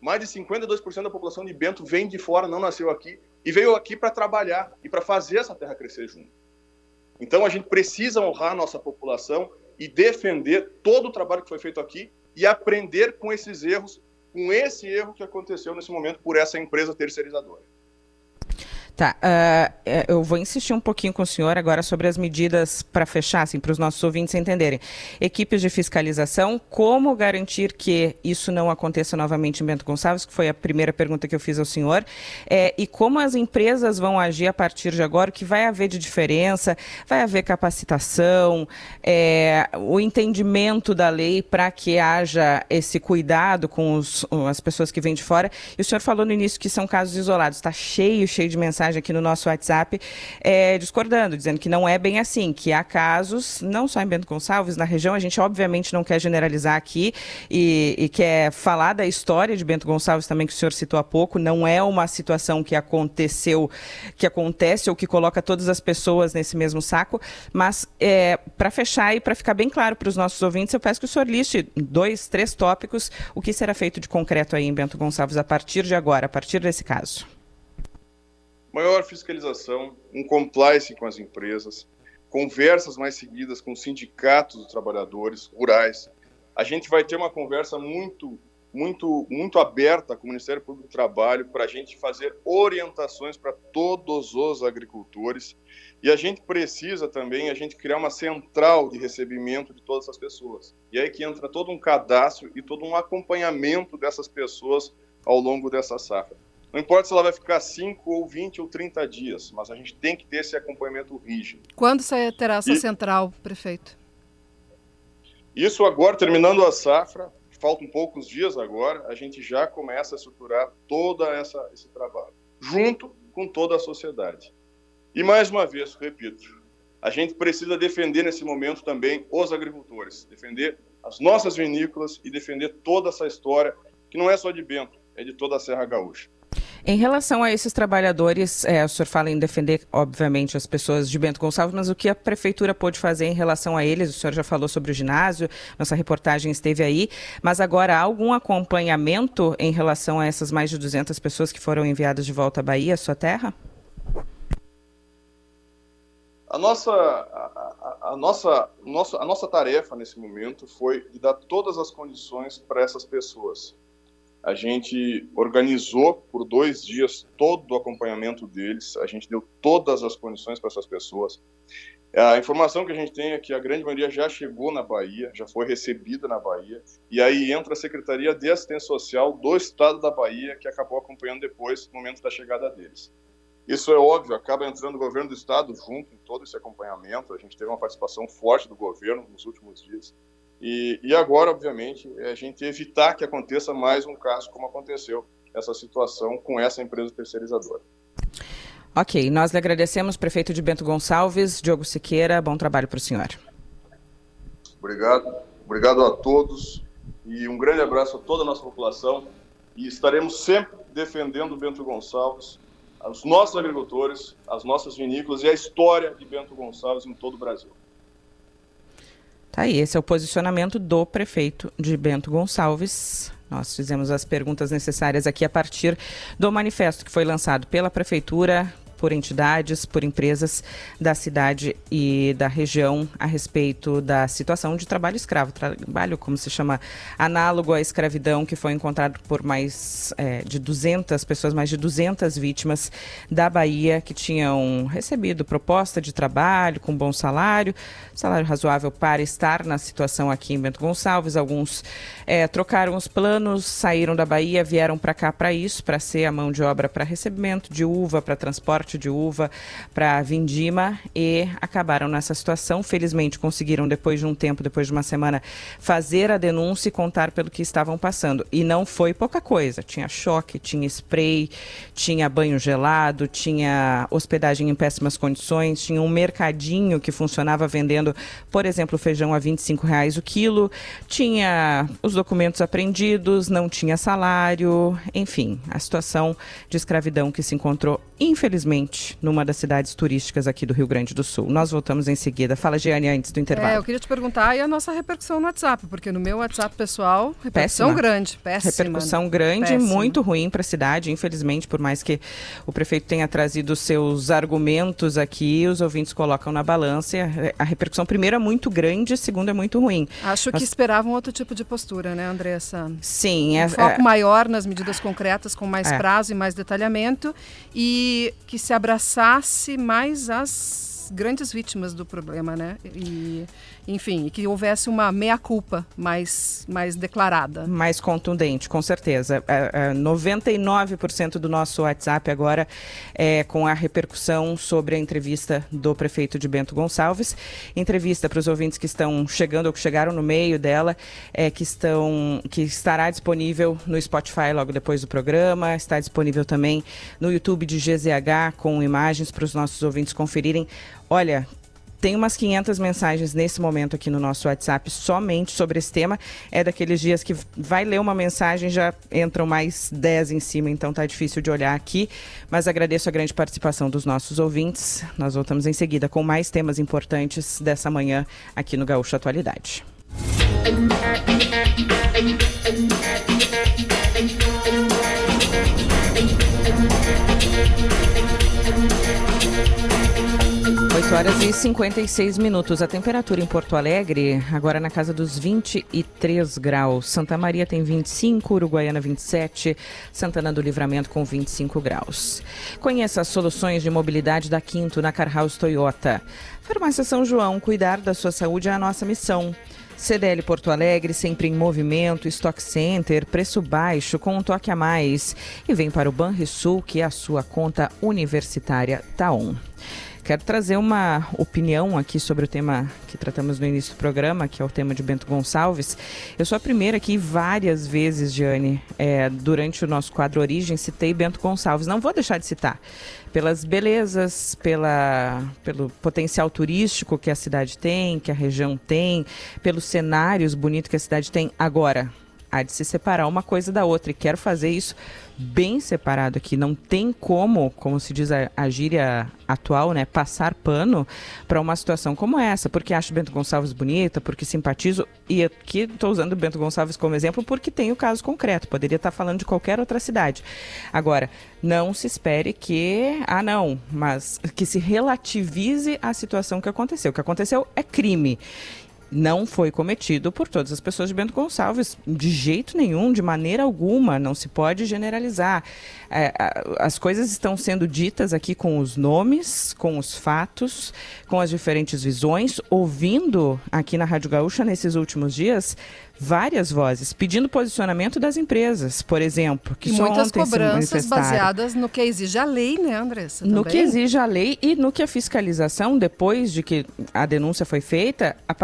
Mais de 52% da população de Bento vem de fora, não nasceu aqui, e veio aqui para trabalhar e para fazer essa terra crescer junto. Então a gente precisa honrar a nossa população e defender todo o trabalho que foi feito aqui e aprender com esses erros, com esse erro que aconteceu nesse momento por essa empresa terceirizadora. Tá, uh, eu vou insistir um pouquinho com o senhor agora sobre as medidas para fechar, assim, para os nossos ouvintes entenderem. Equipes de fiscalização, como garantir que isso não aconteça novamente em Bento Gonçalves, que foi a primeira pergunta que eu fiz ao senhor, é, e como as empresas vão agir a partir de agora, o que vai haver de diferença, vai haver capacitação, é, o entendimento da lei para que haja esse cuidado com os, as pessoas que vêm de fora. E o senhor falou no início que são casos isolados, está cheio, cheio de mensagens mensagem aqui no nosso WhatsApp é, discordando, dizendo que não é bem assim, que há casos, não só em Bento Gonçalves, na região, a gente obviamente não quer generalizar aqui e, e quer falar da história de Bento Gonçalves também, que o senhor citou há pouco, não é uma situação que aconteceu, que acontece ou que coloca todas as pessoas nesse mesmo saco, mas é, para fechar e para ficar bem claro para os nossos ouvintes, eu peço que o senhor liste dois, três tópicos, o que será feito de concreto aí em Bento Gonçalves a partir de agora, a partir desse caso maior fiscalização, um compliance com as empresas, conversas mais seguidas com sindicatos dos trabalhadores rurais. A gente vai ter uma conversa muito, muito, muito aberta com o Ministério Público do Trabalho para a gente fazer orientações para todos os agricultores. E a gente precisa também a gente criar uma central de recebimento de todas essas pessoas. E aí que entra todo um cadastro e todo um acompanhamento dessas pessoas ao longo dessa safra. Não importa se ela vai ficar 5 ou 20 ou 30 dias, mas a gente tem que ter esse acompanhamento rígido. Quando você terá essa e... central, prefeito? Isso agora, terminando a safra, faltam poucos dias agora, a gente já começa a estruturar todo esse trabalho, junto com toda a sociedade. E mais uma vez, repito, a gente precisa defender nesse momento também os agricultores, defender as nossas vinícolas e defender toda essa história, que não é só de Bento, é de toda a Serra Gaúcha. Em relação a esses trabalhadores, é, o senhor fala em defender, obviamente, as pessoas de Bento Gonçalves, mas o que a prefeitura pôde fazer em relação a eles? O senhor já falou sobre o ginásio, nossa reportagem esteve aí, mas agora há algum acompanhamento em relação a essas mais de 200 pessoas que foram enviadas de volta à Bahia, sua terra? A nossa, a, a, a, nossa, a nossa tarefa nesse momento foi de dar todas as condições para essas pessoas a gente organizou por dois dias todo o acompanhamento deles, a gente deu todas as condições para essas pessoas. A informação que a gente tem é que a grande maioria já chegou na Bahia, já foi recebida na Bahia, e aí entra a Secretaria de Assistência Social do Estado da Bahia, que acabou acompanhando depois, no momento da chegada deles. Isso é óbvio, acaba entrando o governo do Estado junto em todo esse acompanhamento, a gente teve uma participação forte do governo nos últimos dias, e, e agora, obviamente, é a gente evitar que aconteça mais um caso como aconteceu essa situação com essa empresa terceirizadora. Ok, nós lhe agradecemos, prefeito de Bento Gonçalves, Diogo Siqueira, bom trabalho para o senhor. Obrigado, obrigado a todos e um grande abraço a toda a nossa população e estaremos sempre defendendo Bento Gonçalves, os nossos agricultores, as nossas vinícolas e a história de Bento Gonçalves em todo o Brasil. Tá aí, esse é o posicionamento do prefeito de Bento Gonçalves. Nós fizemos as perguntas necessárias aqui a partir do manifesto que foi lançado pela prefeitura, por entidades, por empresas da cidade e da região a respeito da situação de trabalho escravo, trabalho como se chama análogo à escravidão que foi encontrado por mais é, de 200 pessoas, mais de 200 vítimas da Bahia que tinham recebido proposta de trabalho com bom salário, salário razoável para estar na situação aqui em Bento Gonçalves. Alguns é, trocaram os planos, saíram da Bahia, vieram para cá para isso, para ser a mão de obra para recebimento de uva, para transporte corte de uva, para vindima e acabaram nessa situação. Felizmente conseguiram, depois de um tempo, depois de uma semana, fazer a denúncia e contar pelo que estavam passando. E não foi pouca coisa. Tinha choque, tinha spray, tinha banho gelado, tinha hospedagem em péssimas condições, tinha um mercadinho que funcionava vendendo, por exemplo, feijão a 25 reais o quilo, tinha os documentos apreendidos, não tinha salário, enfim, a situação de escravidão que se encontrou, infelizmente, numa das cidades turísticas aqui do Rio Grande do Sul. Nós voltamos em seguida. Fala, Giane, antes do intervalo. É, eu queria te perguntar e a nossa repercussão no WhatsApp, porque no meu WhatsApp pessoal, repercussão péssima. grande, péssima. Repercussão grande, péssima. muito ruim para a cidade, infelizmente, por mais que o prefeito tenha trazido seus argumentos aqui, os ouvintes colocam na balança. A repercussão, primeiro, é muito grande, segundo, é muito ruim. Acho que esperavam outro tipo de postura, né, Andressa? Sim. Um é, foco é, maior nas medidas concretas, com mais é. prazo e mais detalhamento, e que se abraçasse mais as grandes vítimas do problema, né? E enfim, e que houvesse uma meia-culpa mais, mais declarada. Mais contundente, com certeza. É, é, 99% do nosso WhatsApp agora é com a repercussão sobre a entrevista do prefeito de Bento Gonçalves. Entrevista para os ouvintes que estão chegando ou que chegaram no meio dela, é, que, estão, que estará disponível no Spotify logo depois do programa, está disponível também no YouTube de GZH com imagens para os nossos ouvintes conferirem. Olha, tem umas 500 mensagens nesse momento aqui no nosso WhatsApp somente sobre esse tema. É daqueles dias que vai ler uma mensagem já entram mais 10 em cima, então tá difícil de olhar aqui. Mas agradeço a grande participação dos nossos ouvintes. Nós voltamos em seguida com mais temas importantes dessa manhã aqui no Gaúcho Atualidade. 8 horas e 56 minutos. A temperatura em Porto Alegre, agora na casa dos 23 graus. Santa Maria tem 25, Uruguaiana 27, Santana do Livramento com 25 graus. Conheça as soluções de mobilidade da Quinto na Carhouse Toyota. Farmácia São João, cuidar da sua saúde é a nossa missão. CDL Porto Alegre, sempre em movimento, Stock Center, preço baixo, com um toque a mais. E vem para o Banrisul, que é a sua conta universitária Taon. Quero trazer uma opinião aqui sobre o tema que tratamos no início do programa, que é o tema de Bento Gonçalves. Eu sou a primeira aqui várias vezes, Jane, é, durante o nosso quadro Origem, citei Bento Gonçalves. Não vou deixar de citar. Pelas belezas, pela, pelo potencial turístico que a cidade tem, que a região tem, pelos cenários bonitos que a cidade tem. Agora, há de se separar uma coisa da outra. E quero fazer isso bem separado aqui. Não tem como, como se diz a, a gíria atual, né, passar pano para uma situação como essa, porque acho Bento Gonçalves bonita, porque simpatizo. E aqui estou usando Bento Gonçalves como exemplo porque tem o caso concreto. Poderia estar falando de qualquer outra cidade. Agora, não se espere que, ah, não, mas que se relativize a situação que aconteceu. O que aconteceu é crime não foi cometido por todas as pessoas de Bento Gonçalves, de jeito nenhum, de maneira alguma, não se pode generalizar. É, as coisas estão sendo ditas aqui com os nomes, com os fatos, com as diferentes visões, ouvindo aqui na Rádio Gaúcha nesses últimos dias várias vozes pedindo posicionamento das empresas, por exemplo, que e só muitas cobranças baseadas no que exige a lei, né, Andressa? Também? No que exige a lei e no que a fiscalização, depois de que a denúncia foi feita, a,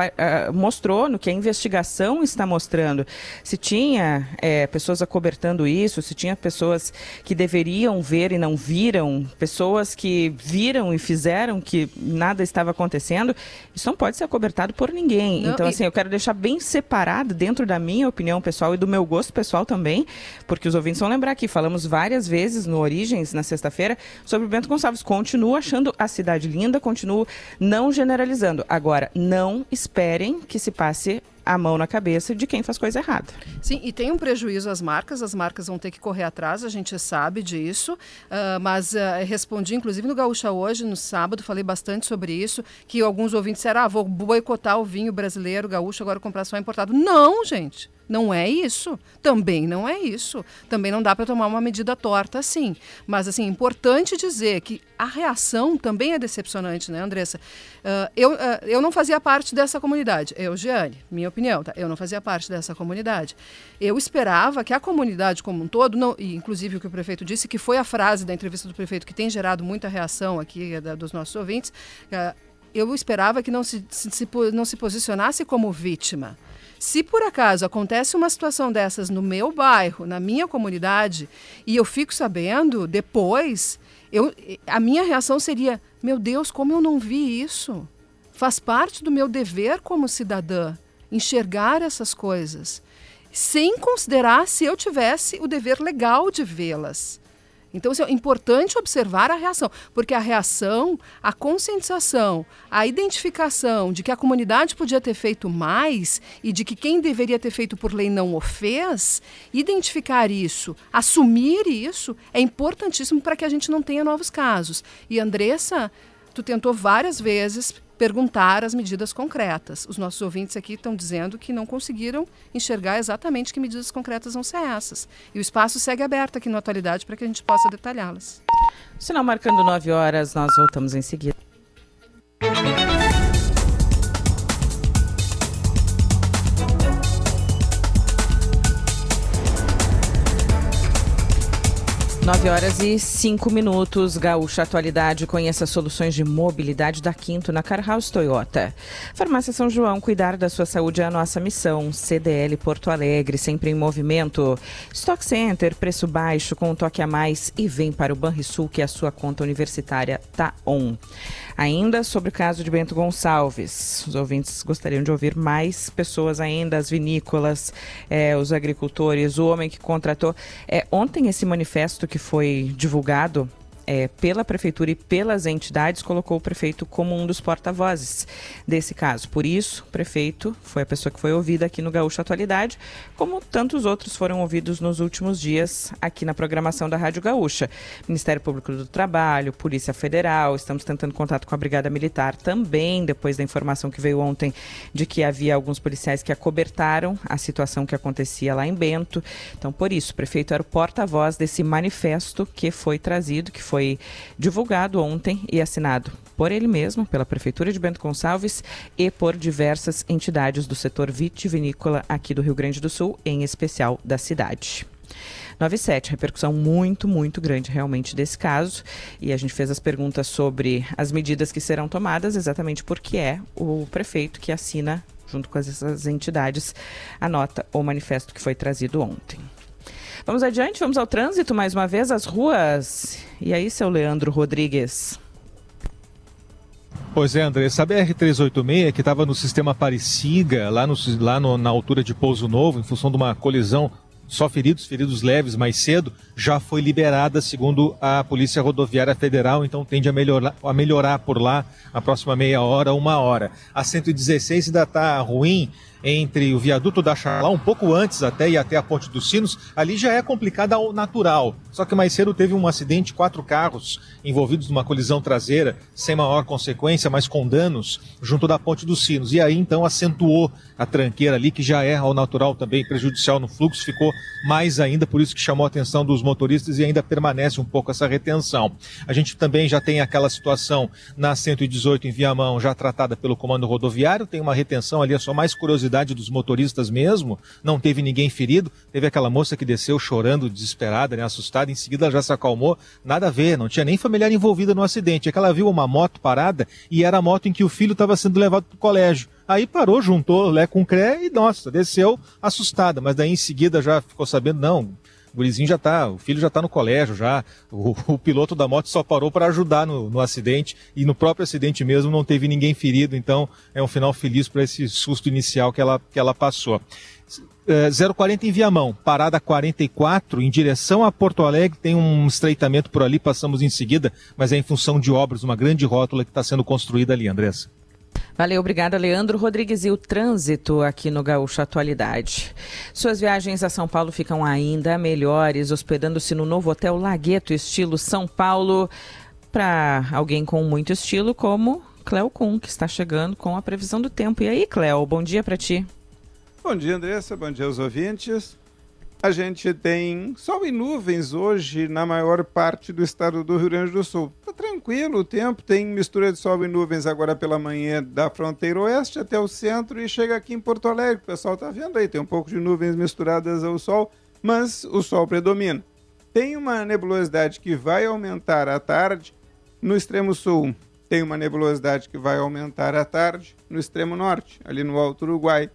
a, mostrou, no que a investigação está mostrando. Se tinha é, pessoas acobertando isso, se tinha pessoas que deveriam ver e não viram, pessoas que viram e fizeram que nada estava acontecendo, isso não pode ser acobertado por ninguém. Não, então, e... assim, eu quero deixar bem separado dentro da minha opinião pessoal e do meu gosto pessoal também, porque os ouvintes vão lembrar que falamos várias vezes no Origens, na sexta-feira, sobre o Bento Gonçalves. Continuo achando a cidade linda, continuo não generalizando. Agora, não esperem que se passe a mão na cabeça de quem faz coisa errada. Sim, e tem um prejuízo às marcas, as marcas vão ter que correr atrás, a gente sabe disso, uh, mas uh, respondi, inclusive no Gaúcha hoje, no sábado, falei bastante sobre isso, que alguns ouvintes disseram, ah, vou boicotar o vinho brasileiro, gaúcho, agora comprar só importado. Não, gente! Não é isso. Também não é isso. Também não dá para tomar uma medida torta assim. Mas, assim, importante dizer que a reação também é decepcionante, né, Andressa? Uh, eu, uh, eu não fazia parte dessa comunidade. Eu, Giane, minha opinião, tá? Eu não fazia parte dessa comunidade. Eu esperava que a comunidade como um todo, não, e inclusive o que o prefeito disse, que foi a frase da entrevista do prefeito que tem gerado muita reação aqui da, dos nossos ouvintes, uh, eu esperava que não se, se, se, não se posicionasse como vítima. Se por acaso acontece uma situação dessas no meu bairro, na minha comunidade, e eu fico sabendo depois, eu, a minha reação seria: meu Deus, como eu não vi isso? Faz parte do meu dever como cidadã enxergar essas coisas, sem considerar se eu tivesse o dever legal de vê-las. Então, é importante observar a reação, porque a reação, a conscientização, a identificação de que a comunidade podia ter feito mais e de que quem deveria ter feito por lei não o fez, identificar isso, assumir isso, é importantíssimo para que a gente não tenha novos casos. E, Andressa, tu tentou várias vezes perguntar as medidas concretas. Os nossos ouvintes aqui estão dizendo que não conseguiram enxergar exatamente que medidas concretas vão ser essas. E o espaço segue aberto aqui na atualidade para que a gente possa detalhá-las. Sinal marcando 9 horas, nós voltamos em seguida. 9 horas e 5 minutos. Gaúcha Atualidade conheça soluções de mobilidade da Quinto na Car House Toyota. Farmácia São João, cuidar da sua saúde é a nossa missão. CDL Porto Alegre, sempre em movimento. Stock Center, preço baixo com um toque a mais e vem para o Banrisul que é a sua conta universitária tá on. Ainda sobre o caso de Bento Gonçalves, os ouvintes gostariam de ouvir mais pessoas ainda, as vinícolas, é, os agricultores, o homem que contratou. É, ontem esse manifesto que foi divulgado é, pela prefeitura e pelas entidades, colocou o prefeito como um dos porta-vozes desse caso. Por isso, o prefeito foi a pessoa que foi ouvida aqui no Gaúcho Atualidade, como tantos outros foram ouvidos nos últimos dias aqui na programação da Rádio Gaúcha. Ministério Público do Trabalho, Polícia Federal, estamos tentando contato com a Brigada Militar também, depois da informação que veio ontem de que havia alguns policiais que acobertaram a situação que acontecia lá em Bento. Então, por isso, o prefeito era o porta-voz desse manifesto que foi trazido, que foi foi divulgado ontem e assinado por ele mesmo, pela Prefeitura de Bento Gonçalves e por diversas entidades do setor vitivinícola aqui do Rio Grande do Sul, em especial da cidade. 97, repercussão muito, muito grande realmente desse caso. E a gente fez as perguntas sobre as medidas que serão tomadas, exatamente porque é o prefeito que assina, junto com essas entidades, a nota ou manifesto que foi trazido ontem. Vamos adiante, vamos ao trânsito mais uma vez, as ruas. E aí, seu Leandro Rodrigues? Pois é, André, essa BR-386 que estava no sistema Aparecida, lá, no, lá no, na altura de Pouso Novo, em função de uma colisão, só feridos, feridos leves mais cedo, já foi liberada, segundo a Polícia Rodoviária Federal, então tende a melhorar, a melhorar por lá a próxima meia hora, uma hora. A 116 ainda está ruim, entre o viaduto da Charlá, um pouco antes até e até a Ponte dos Sinos, ali já é complicada ao natural. Só que mais cedo teve um acidente, quatro carros envolvidos numa colisão traseira, sem maior consequência, mas com danos, junto da Ponte dos Sinos. E aí então acentuou a tranqueira ali, que já é ao natural também prejudicial no fluxo, ficou mais ainda, por isso que chamou a atenção dos motoristas e ainda permanece um pouco essa retenção. A gente também já tem aquela situação na 118 em Viamão, já tratada pelo comando rodoviário, tem uma retenção ali, é só mais curiosidade dos motoristas mesmo, não teve ninguém ferido. Teve aquela moça que desceu chorando, desesperada, né, assustada, em seguida ela já se acalmou. Nada a ver, não tinha nem familiar envolvida no acidente. É que ela viu uma moto parada e era a moto em que o filho estava sendo levado para o colégio. Aí parou, juntou Lé com Cré e, nossa, desceu assustada. Mas daí em seguida já ficou sabendo, não, gurizinho já tá, o filho já tá no colégio já, o, o piloto da moto só parou para ajudar no, no, acidente e no próprio acidente mesmo não teve ninguém ferido, então é um final feliz para esse susto inicial que ela, que ela passou. É, 040 em Viamão, parada 44, em direção a Porto Alegre, tem um estreitamento por ali, passamos em seguida, mas é em função de obras, uma grande rótula que está sendo construída ali, Andressa. Valeu, obrigada, Leandro Rodrigues. E o trânsito aqui no Gaúcho Atualidade. Suas viagens a São Paulo ficam ainda melhores, hospedando-se no novo Hotel Lagueto, estilo São Paulo, para alguém com muito estilo, como Cleo Kuhn, que está chegando com a previsão do tempo. E aí, Cleo, bom dia para ti. Bom dia, Andressa. Bom dia aos ouvintes. A gente tem sol e nuvens hoje na maior parte do estado do Rio Grande do Sul. Tá tranquilo o tempo, tem mistura de sol e nuvens agora pela manhã da fronteira oeste até o centro e chega aqui em Porto Alegre. O pessoal tá vendo aí, tem um pouco de nuvens misturadas ao sol, mas o sol predomina. Tem uma nebulosidade que vai aumentar à tarde no extremo sul. Tem uma nebulosidade que vai aumentar à tarde no extremo norte, ali no Alto Uruguai.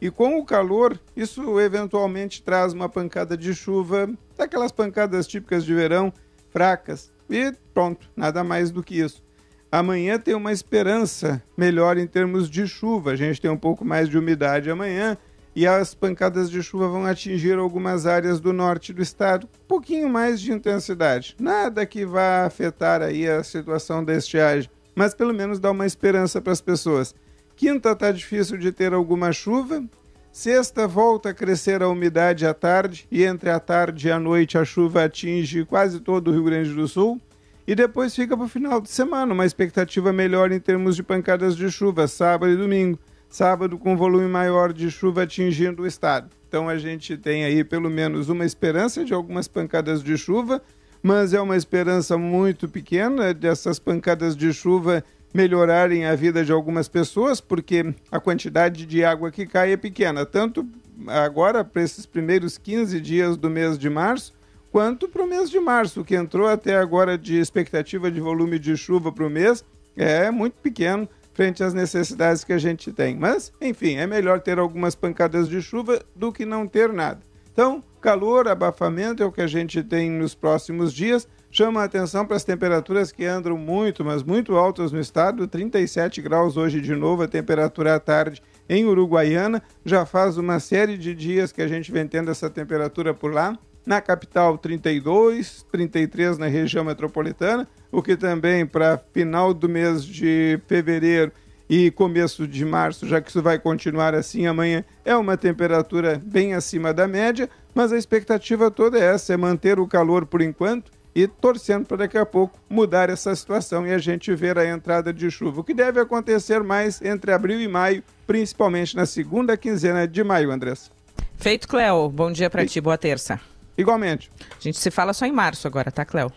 E com o calor, isso eventualmente traz uma pancada de chuva, daquelas pancadas típicas de verão, fracas. E pronto, nada mais do que isso. Amanhã tem uma esperança melhor em termos de chuva. A gente tem um pouco mais de umidade amanhã e as pancadas de chuva vão atingir algumas áreas do norte do estado, um pouquinho mais de intensidade. Nada que vá afetar aí a situação da estiagem, mas pelo menos dá uma esperança para as pessoas. Quinta está difícil de ter alguma chuva. Sexta volta a crescer a umidade à tarde e entre a tarde e a noite a chuva atinge quase todo o Rio Grande do Sul. E depois fica para o final de semana uma expectativa melhor em termos de pancadas de chuva, sábado e domingo. Sábado com volume maior de chuva atingindo o estado. Então a gente tem aí pelo menos uma esperança de algumas pancadas de chuva, mas é uma esperança muito pequena dessas pancadas de chuva melhorarem a vida de algumas pessoas, porque a quantidade de água que cai é pequena, tanto agora para esses primeiros 15 dias do mês de março, quanto para o mês de março, que entrou até agora de expectativa de volume de chuva para o mês, é muito pequeno frente às necessidades que a gente tem. Mas, enfim, é melhor ter algumas pancadas de chuva do que não ter nada. Então, calor, abafamento é o que a gente tem nos próximos dias chama a atenção para as temperaturas que andam muito, mas muito altas no estado. 37 graus hoje de novo, a temperatura à tarde em Uruguaiana. Já faz uma série de dias que a gente vem tendo essa temperatura por lá. Na capital, 32, 33 na região metropolitana, o que também para final do mês de fevereiro e começo de março, já que isso vai continuar assim amanhã, é uma temperatura bem acima da média, mas a expectativa toda é essa, é manter o calor por enquanto e torcendo para daqui a pouco mudar essa situação e a gente ver a entrada de chuva, o que deve acontecer mais entre abril e maio, principalmente na segunda quinzena de maio, Andressa. Feito, Cléo. Bom dia para ti, boa terça. Igualmente. A gente se fala só em março agora, tá, Cléo?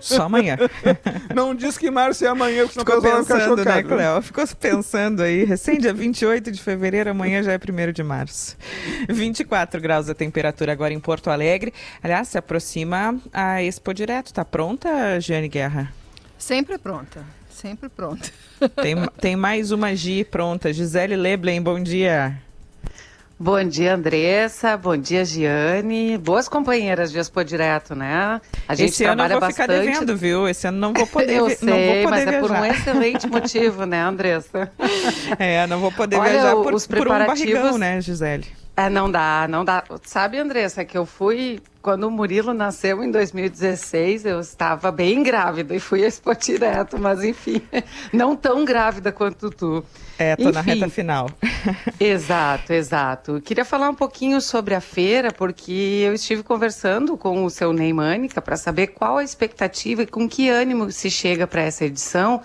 Só amanhã. Não diz que março é amanhã, porque senão Ficou pensando, né. Cléo? Ficou pensando aí. Recém dia 28 de fevereiro, amanhã já é 1 de março. 24 graus a temperatura agora em Porto Alegre. Aliás, se aproxima a Expo Direto. Tá pronta, Giane Guerra? Sempre pronta. Sempre pronta. Tem, tem mais uma Gi pronta. Gisele Leblen, bom dia. Bom dia, Andressa. Bom dia, Giane. Boas companheiras de Expo Direto, né? A gente Esse ano eu trabalha vou ficar bastante. devendo, viu? Esse ano não vou poder, eu sei, não vou poder mas é viajar. por um excelente motivo, né, Andressa? É, não vou poder Olha, viajar por, os por um preparativos- barrigão, né, Gisele? É, não dá, não dá. Sabe, Andressa, que eu fui, quando o Murilo nasceu em 2016, eu estava bem grávida e fui à Expo Direto, mas enfim, não tão grávida quanto tu. É, tô na Enfim. reta final. Exato, exato. Queria falar um pouquinho sobre a feira, porque eu estive conversando com o seu Ney Mânica para saber qual a expectativa e com que ânimo se chega para essa edição,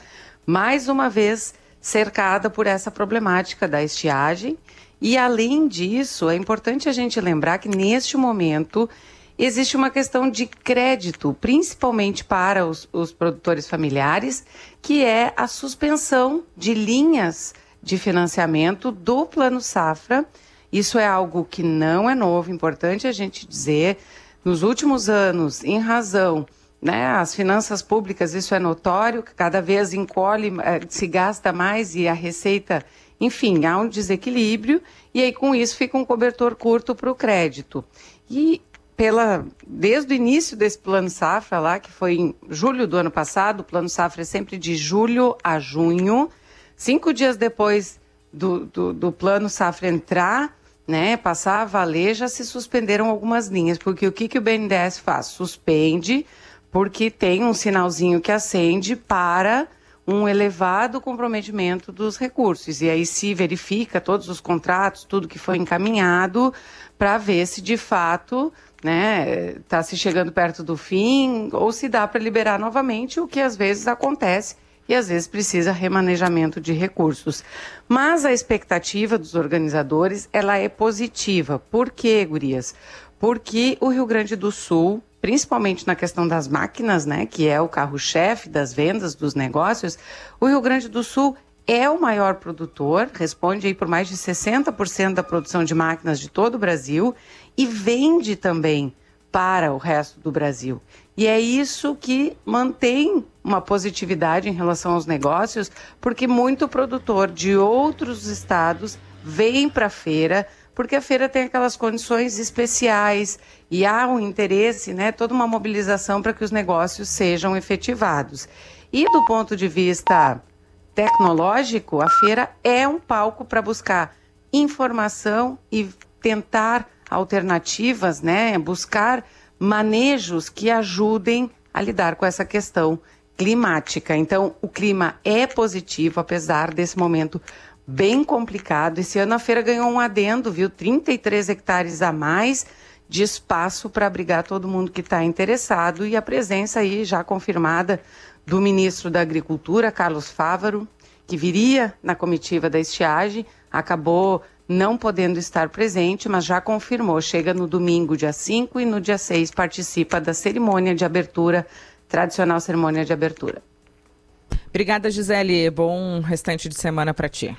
mais uma vez cercada por essa problemática da estiagem. E além disso, é importante a gente lembrar que neste momento existe uma questão de crédito, principalmente para os, os produtores familiares, que é a suspensão de linhas de financiamento do Plano Safra. Isso é algo que não é novo, importante a gente dizer. Nos últimos anos, em razão né, as finanças públicas, isso é notório, cada vez encolhe, eh, se gasta mais e a receita, enfim, há um desequilíbrio, e aí com isso fica um cobertor curto para o crédito. E pela, desde o início desse plano safra lá, que foi em julho do ano passado, o plano safra é sempre de julho a junho, cinco dias depois do, do, do plano safra entrar, né, passar a valer, já se suspenderam algumas linhas, porque o que, que o BNDES faz? Suspende, porque tem um sinalzinho que acende para um elevado comprometimento dos recursos. E aí se verifica todos os contratos, tudo que foi encaminhado, para ver se de fato está se chegando perto do fim ou se dá para liberar novamente, o que às vezes acontece e às vezes precisa remanejamento de recursos. Mas a expectativa dos organizadores, ela é positiva. Por quê, gurias? Porque o Rio Grande do Sul, principalmente na questão das máquinas, né, que é o carro-chefe das vendas dos negócios, o Rio Grande do Sul é o maior produtor, responde aí por mais de 60% da produção de máquinas de todo o Brasil e vende também para o resto do Brasil. E é isso que mantém uma positividade em relação aos negócios, porque muito produtor de outros estados vem para a feira, porque a feira tem aquelas condições especiais e há um interesse, né, toda uma mobilização para que os negócios sejam efetivados. E do ponto de vista tecnológico, a feira é um palco para buscar informação e tentar alternativas, né? Buscar manejos que ajudem a lidar com essa questão climática. Então, o clima é positivo, apesar desse momento bem complicado. Esse ano a feira ganhou um adendo, viu? 33 hectares a mais de espaço para abrigar todo mundo que está interessado e a presença aí já confirmada do ministro da Agricultura, Carlos Fávaro, que viria na comitiva da estiagem, acabou não podendo estar presente, mas já confirmou. Chega no domingo, dia 5, e no dia 6 participa da cerimônia de abertura, tradicional cerimônia de abertura. Obrigada, Gisele. Bom restante de semana para ti.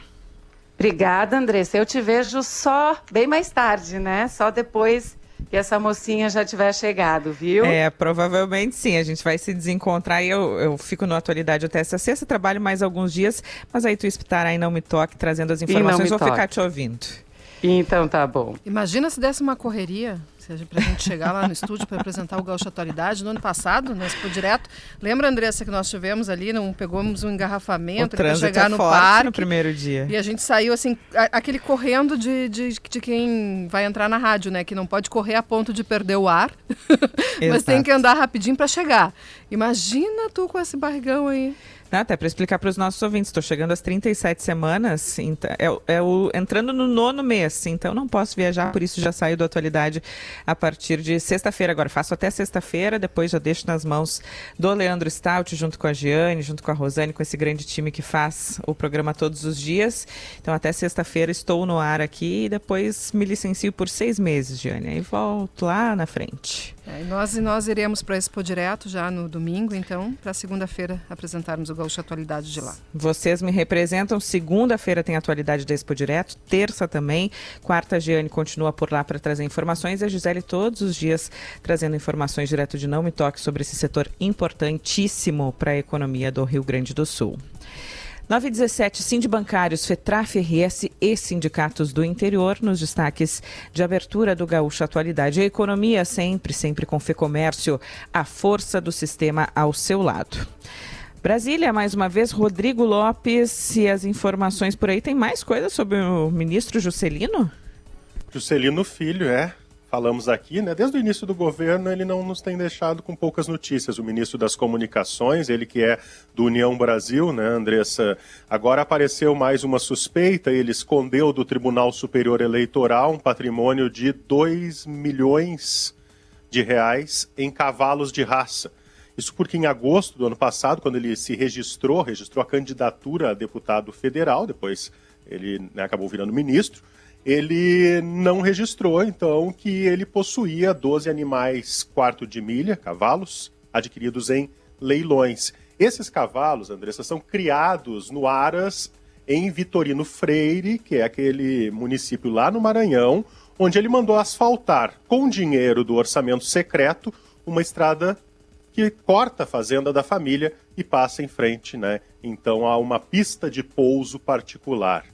Obrigada, Andressa. Eu te vejo só bem mais tarde, né? Só depois que essa mocinha já tiver chegado, viu? É, provavelmente sim. A gente vai se desencontrar e eu, eu fico na atualidade até essa sexta, trabalho mais alguns dias, mas aí tu estará e não me toque trazendo as informações, vou ficar te ouvindo. Então tá bom. Imagina se desse uma correria seja, para a gente chegar lá no estúdio para apresentar o Gaúcho Atualidade. No ano passado, nós foi direto. Lembra, Andressa, que nós tivemos ali, não pegamos um engarrafamento para chegar é no parque. no primeiro dia. E a gente saiu assim, aquele correndo de, de, de, quem vai entrar na rádio, né? Que não pode correr a ponto de perder o ar, mas tem que andar rapidinho para chegar. Imagina tu com esse barrigão aí. Não, até para explicar para os nossos ouvintes, estou chegando às 37 semanas, então, é, é, o, entrando no nono mês, então não posso viajar, por isso já saio da atualidade a partir de sexta-feira. Agora faço até sexta-feira, depois já deixo nas mãos do Leandro Stout, junto com a Giane, junto com a Rosane, com esse grande time que faz o programa todos os dias. Então até sexta-feira estou no ar aqui e depois me licencio por seis meses, Giane. Aí volto lá na frente. É, nós, e nós iremos para Expo Direto já no domingo, então, para segunda-feira apresentarmos o Gaúcho Atualidade de lá. Vocês me representam. Segunda-feira tem atualidade da Expo Direto, terça também. Quarta, a Giane continua por lá para trazer informações. E a Gisele todos os dias trazendo informações direto de Não Me Toque sobre esse setor importantíssimo para a economia do Rio Grande do Sul. 917, Sindibancários, FETRAF, RS e sindicatos do interior nos destaques de abertura do Gaúcho Atualidade. A economia sempre, sempre com Fecomércio, a força do sistema ao seu lado. Brasília, mais uma vez, Rodrigo Lopes e as informações por aí. Tem mais coisas sobre o ministro Juscelino? Juscelino Filho, é falamos aqui, né? Desde o início do governo, ele não nos tem deixado com poucas notícias. O ministro das Comunicações, ele que é do União Brasil, né, Andressa? Agora apareceu mais uma suspeita, ele escondeu do Tribunal Superior Eleitoral um patrimônio de 2 milhões de reais em cavalos de raça. Isso porque em agosto do ano passado, quando ele se registrou, registrou a candidatura a deputado federal, depois ele né, acabou virando ministro, ele não registrou, então, que ele possuía 12 animais quarto de milha, cavalos, adquiridos em leilões. Esses cavalos, Andressa, são criados no Aras, em Vitorino Freire, que é aquele município lá no Maranhão, onde ele mandou asfaltar, com dinheiro do orçamento secreto, uma estrada que corta a fazenda da família e passa em frente, né? Então a uma pista de pouso particular.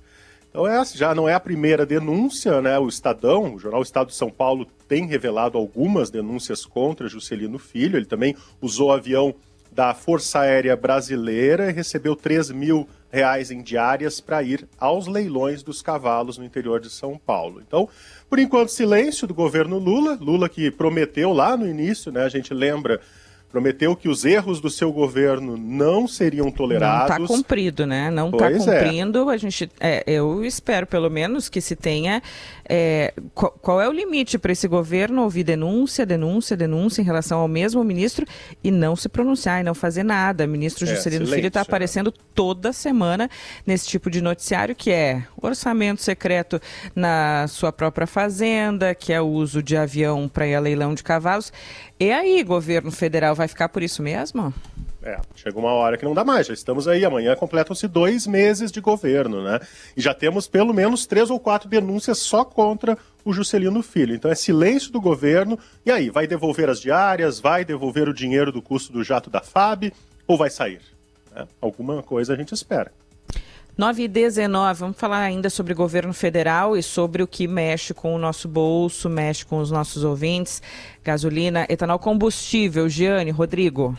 Então essa já não é a primeira denúncia, né? O Estadão, o jornal Estado de São Paulo tem revelado algumas denúncias contra Juscelino Filho. Ele também usou avião da Força Aérea Brasileira e recebeu 3 mil reais em diárias para ir aos leilões dos cavalos no interior de São Paulo. Então, por enquanto, silêncio do governo Lula. Lula que prometeu lá no início, né? A gente lembra prometeu que os erros do seu governo não seriam tolerados. Não está cumprido, né? Não está é. cumprindo. É. A gente, é, eu espero pelo menos que se tenha. É, qual, qual, é o limite para esse governo ouvir denúncia, denúncia, denúncia em relação ao mesmo ministro e não se pronunciar e não fazer nada? O ministro é, Juscelino Filho está aparecendo toda semana nesse tipo de noticiário que é orçamento secreto na sua própria fazenda, que é o uso de avião para ir a leilão de cavalos. E aí, governo federal vai ficar por isso mesmo? É, chegou uma hora que não dá mais. Já estamos aí. Amanhã completam-se dois meses de governo, né? E já temos pelo menos três ou quatro denúncias só contra o Juscelino Filho. Então é silêncio do governo. E aí, vai devolver as diárias? Vai devolver o dinheiro do custo do jato da FAB? Ou vai sair? É, alguma coisa a gente espera. 9 e 19, vamos falar ainda sobre governo federal e sobre o que mexe com o nosso bolso, mexe com os nossos ouvintes. Gasolina, etanol combustível. Giane, Rodrigo.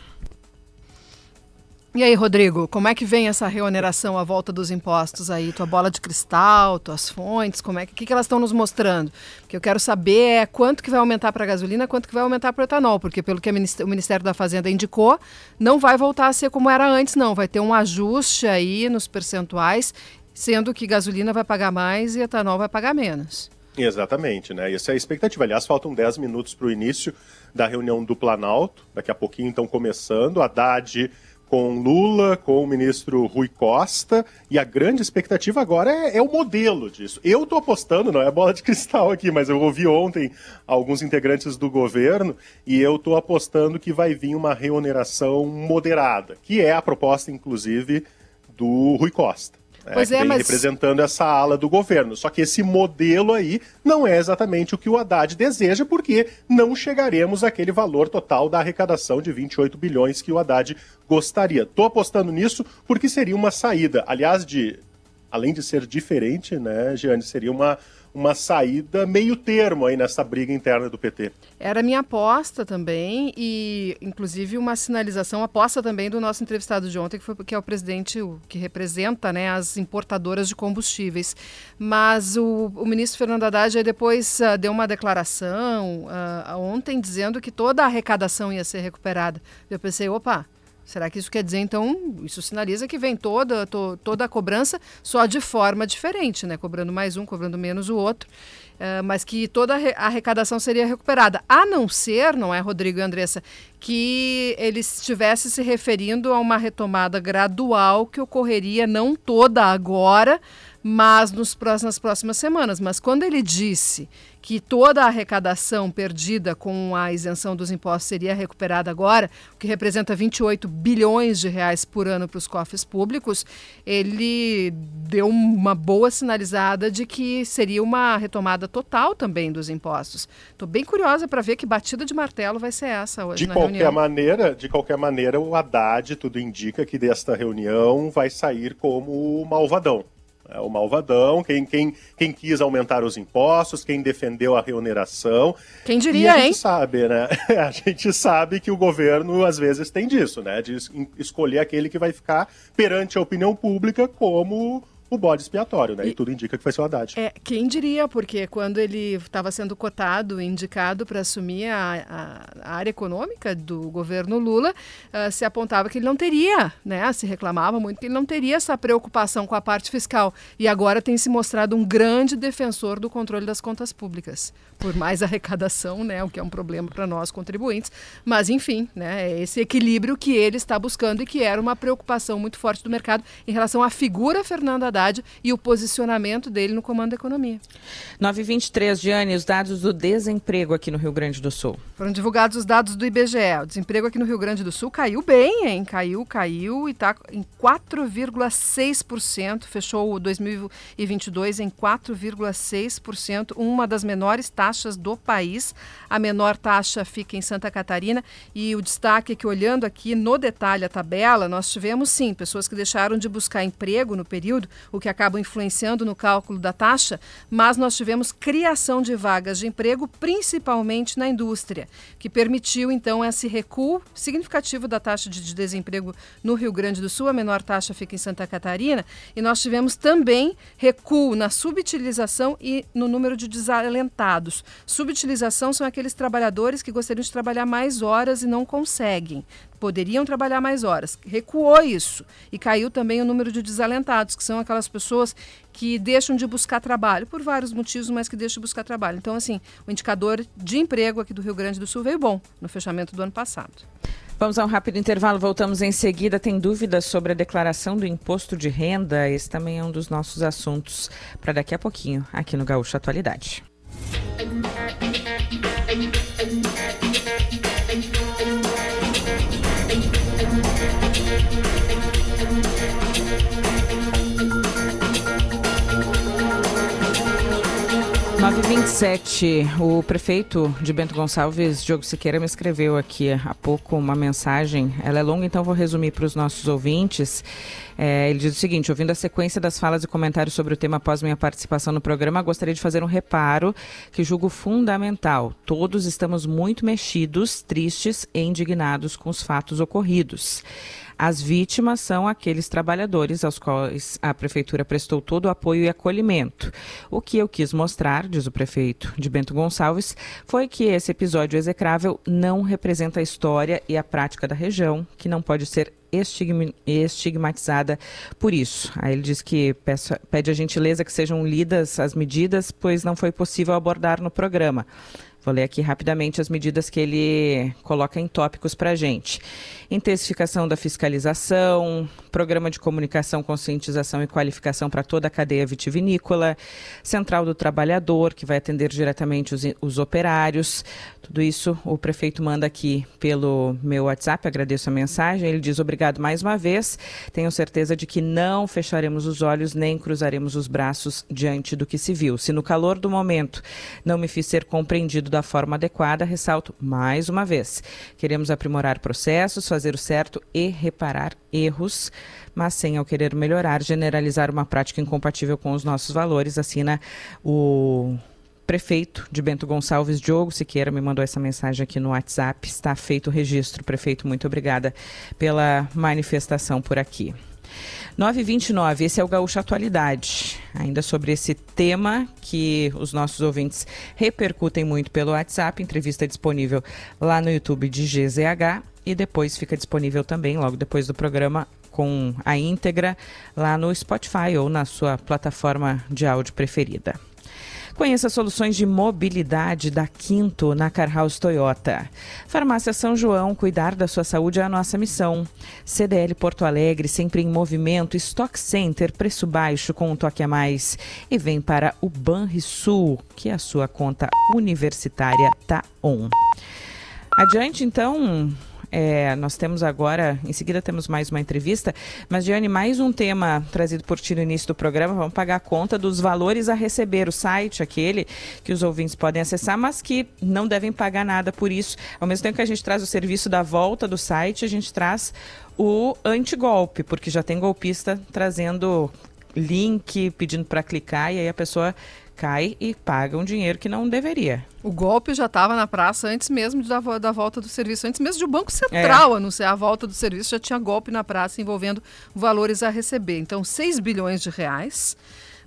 E aí, Rodrigo, como é que vem essa reoneração à volta dos impostos aí? Tua bola de cristal, tuas fontes, como é que, que, que elas estão nos mostrando? Porque eu quero saber é quanto que vai aumentar para a gasolina, quanto que vai aumentar para o etanol, porque pelo que o Ministério da Fazenda indicou, não vai voltar a ser como era antes, não. Vai ter um ajuste aí nos percentuais, sendo que gasolina vai pagar mais e etanol vai pagar menos. Exatamente, né? Essa é a expectativa. Aliás, faltam 10 minutos para o início da reunião do Planalto. Daqui a pouquinho estão começando. A Haddad com Lula, com o ministro Rui Costa, e a grande expectativa agora é, é o modelo disso. Eu estou apostando, não é bola de cristal aqui, mas eu ouvi ontem alguns integrantes do governo e eu estou apostando que vai vir uma reoneração moderada, que é a proposta, inclusive, do Rui Costa. É, pois é, mas... representando essa ala do governo. Só que esse modelo aí não é exatamente o que o Haddad deseja, porque não chegaremos àquele valor total da arrecadação de 28 bilhões que o Haddad gostaria. Estou apostando nisso porque seria uma saída, aliás, de além de ser diferente, né, Giane, seria uma uma saída meio termo aí nessa briga interna do PT. Era minha aposta também e inclusive uma sinalização, aposta também do nosso entrevistado de ontem, que, foi, que é o presidente o, que representa né, as importadoras de combustíveis. Mas o, o ministro Fernando Haddad depois uh, deu uma declaração uh, ontem dizendo que toda a arrecadação ia ser recuperada. Eu pensei, opa, Será que isso quer dizer, então, isso sinaliza que vem toda, to, toda a cobrança só de forma diferente, né? Cobrando mais um, cobrando menos o outro, uh, mas que toda a arrecadação seria recuperada. A não ser, não é, Rodrigo e Andressa, que ele estivesse se referindo a uma retomada gradual que ocorreria não toda agora, mas nos, nas próximas semanas. Mas quando ele disse que toda a arrecadação perdida com a isenção dos impostos seria recuperada agora, o que representa 28 bilhões de reais por ano para os cofres públicos, ele deu uma boa sinalizada de que seria uma retomada total também dos impostos. Estou bem curiosa para ver que batida de martelo vai ser essa hoje de na qualquer reunião. maneira, de qualquer maneira, o Haddad tudo indica que desta reunião vai sair como malvadão. É o malvadão, quem, quem, quem quis aumentar os impostos, quem defendeu a reoneração. Quem diria, e a hein? gente sabe, né? A gente sabe que o governo às vezes tem disso, né? De escolher aquele que vai ficar perante a opinião pública como o bode expiatório, né? E, e, tudo indica que ser o Haddad. É, quem diria, porque quando ele estava sendo cotado, indicado para assumir a, a, a, área econômica do governo Lula, uh, se apontava que ele não teria, né? Se reclamava muito que ele não teria essa preocupação com a parte fiscal. E agora tem se mostrado um grande defensor do controle das contas públicas. Por mais arrecadação, né? O que é um problema para nós contribuintes. Mas, enfim, né? É esse equilíbrio que ele está buscando e que era uma preocupação muito forte do mercado em relação à figura Fernanda Haddad e o posicionamento dele no comando da economia. 923, Giane, os dados do desemprego aqui no Rio Grande do Sul. Foram divulgados os dados do IBGE. O desemprego aqui no Rio Grande do Sul caiu bem, hein? Caiu, caiu e está em 4,6%. Fechou o 2022 em 4,6%, uma das menores taxas do país. A menor taxa fica em Santa Catarina e o destaque é que olhando aqui no detalhe a tabela, nós tivemos sim pessoas que deixaram de buscar emprego no período, o que acaba influenciando no cálculo da taxa, mas nós tivemos criação de vagas de emprego, principalmente na indústria, que permitiu então esse recuo significativo da taxa de desemprego no Rio Grande do Sul, a menor taxa fica em Santa Catarina, e nós tivemos também recuo na subutilização e no número de desalentados. Subutilização são aqueles trabalhadores que gostariam de trabalhar mais horas e não conseguem poderiam trabalhar mais horas. Recuou isso e caiu também o número de desalentados, que são aquelas pessoas que deixam de buscar trabalho por vários motivos, mas que deixam de buscar trabalho. Então, assim, o indicador de emprego aqui do Rio Grande do Sul veio bom no fechamento do ano passado. Vamos a um rápido intervalo, voltamos em seguida. Tem dúvidas sobre a declaração do imposto de renda? Esse também é um dos nossos assuntos para daqui a pouquinho, aqui no Gaúcho Atualidade. 927, o prefeito de Bento Gonçalves, Diogo Siqueira, me escreveu aqui há pouco uma mensagem. Ela é longa, então vou resumir para os nossos ouvintes. É, ele diz o seguinte: ouvindo a sequência das falas e comentários sobre o tema após minha participação no programa, gostaria de fazer um reparo que julgo fundamental. Todos estamos muito mexidos, tristes e indignados com os fatos ocorridos. As vítimas são aqueles trabalhadores aos quais a prefeitura prestou todo o apoio e acolhimento. O que eu quis mostrar, diz o prefeito de Bento Gonçalves, foi que esse episódio execrável não representa a história e a prática da região, que não pode ser estigmatizada por isso. Aí ele diz que pede a gentileza que sejam lidas as medidas, pois não foi possível abordar no programa. Vou ler aqui rapidamente as medidas que ele coloca em tópicos para a gente. Intensificação da fiscalização, programa de comunicação, conscientização e qualificação para toda a cadeia vitivinícola, Central do Trabalhador, que vai atender diretamente os, os operários. Tudo isso o prefeito manda aqui pelo meu WhatsApp, agradeço a mensagem. Ele diz obrigado mais uma vez. Tenho certeza de que não fecharemos os olhos nem cruzaremos os braços diante do que se viu. Se no calor do momento não me fiz ser compreendido da forma adequada, ressalto mais uma vez. Queremos aprimorar processos, fazer o certo e reparar erros, mas sem ao querer melhorar, generalizar uma prática incompatível com os nossos valores, assina o prefeito de Bento Gonçalves, Diogo Siqueira, me mandou essa mensagem aqui no WhatsApp. Está feito o registro, prefeito. Muito obrigada pela manifestação por aqui. 929, esse é o Gaúcho Atualidade. Ainda sobre esse tema que os nossos ouvintes repercutem muito pelo WhatsApp, entrevista disponível lá no YouTube de GZH e depois fica disponível também, logo depois do programa, com a íntegra lá no Spotify ou na sua plataforma de áudio preferida. Conheça soluções de mobilidade da Quinto na Carhouse Toyota. Farmácia São João, cuidar da sua saúde é a nossa missão. CDL Porto Alegre, sempre em movimento. Stock Center, preço baixo com um toque a mais. E vem para o Banrisul, que a sua conta universitária tá on. Adiante, então, é, nós temos agora, em seguida temos mais uma entrevista, mas Diane, mais um tema trazido por ti no início do programa, vamos pagar a conta dos valores a receber, o site aquele que os ouvintes podem acessar, mas que não devem pagar nada por isso. Ao mesmo tempo que a gente traz o serviço da volta do site, a gente traz o antigolpe, porque já tem golpista trazendo link, pedindo para clicar, e aí a pessoa cai e paga um dinheiro que não deveria. O golpe já estava na praça antes mesmo da, da volta do serviço, antes mesmo de o Banco Central é. anunciar a volta do serviço, já tinha golpe na praça envolvendo valores a receber. Então, 6 bilhões de reais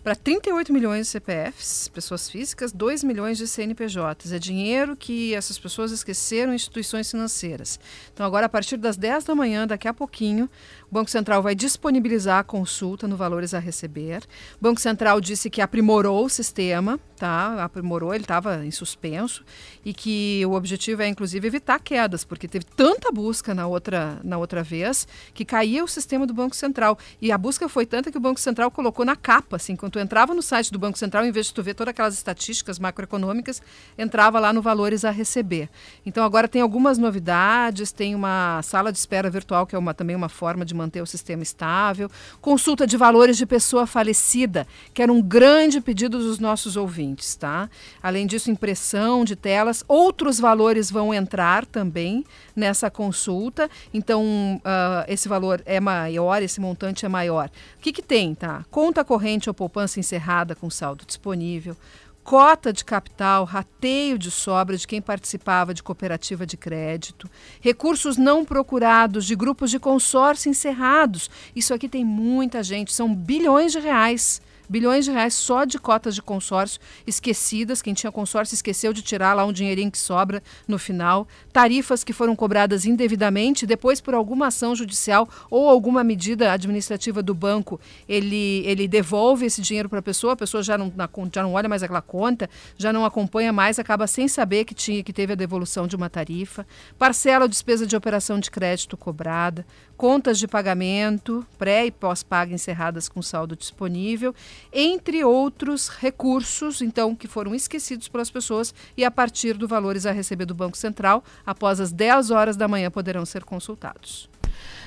para 38 milhões de CPFs, pessoas físicas, 2 milhões de CNPJs. É dinheiro que essas pessoas esqueceram em instituições financeiras. Então, agora, a partir das 10 da manhã, daqui a pouquinho, o Banco Central vai disponibilizar a consulta no valores a receber. O Banco Central disse que aprimorou o sistema, tá? Aprimorou, ele estava em suspenso e que o objetivo é inclusive evitar quedas, porque teve tanta busca na outra na outra vez que caía o sistema do Banco Central e a busca foi tanta que o Banco Central colocou na capa, assim, quando tu entrava no site do Banco Central, em vez de tu ver todas aquelas estatísticas macroeconômicas, entrava lá no valores a receber. Então agora tem algumas novidades, tem uma sala de espera virtual que é uma também uma forma de manter o sistema estável. Consulta de valores de pessoa falecida, que era um grande pedido dos nossos ouvintes, tá? Além disso, impressão de telas. Outros valores vão entrar também nessa consulta. Então, uh, esse valor é maior, esse montante é maior. O que, que tem, tá? Conta corrente ou poupança encerrada com saldo disponível cota de capital, rateio de sobra de quem participava de cooperativa de crédito, recursos não procurados de grupos de consórcio encerrados. Isso aqui tem muita gente, são bilhões de reais bilhões de reais só de cotas de consórcio esquecidas. Quem tinha consórcio esqueceu de tirar lá um dinheirinho que sobra no final. Tarifas que foram cobradas indevidamente, depois por alguma ação judicial ou alguma medida administrativa do banco, ele, ele devolve esse dinheiro para a pessoa, a pessoa já não, já não olha mais aquela conta, já não acompanha mais, acaba sem saber que tinha que teve a devolução de uma tarifa. Parcela ou despesa de operação de crédito cobrada, contas de pagamento, pré e pós-paga encerradas com saldo disponível, entre outros recursos, então, que foram esquecidos pelas pessoas e a partir do valores a receber do Banco Central, após as 10 horas da manhã poderão ser consultados.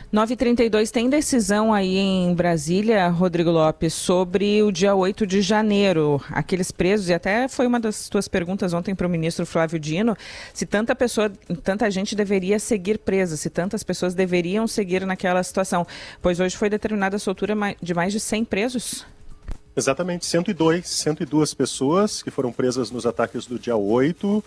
932 tem decisão aí em Brasília, Rodrigo Lopes, sobre o dia 8 de janeiro. Aqueles presos, e até foi uma das tuas perguntas ontem para o ministro Flávio Dino, se tanta pessoa, tanta gente deveria seguir presa, se tantas pessoas deveriam seguir naquela situação. Pois hoje foi determinada a soltura de mais de 100 presos. Exatamente, 102, 102 pessoas que foram presas nos ataques do dia 8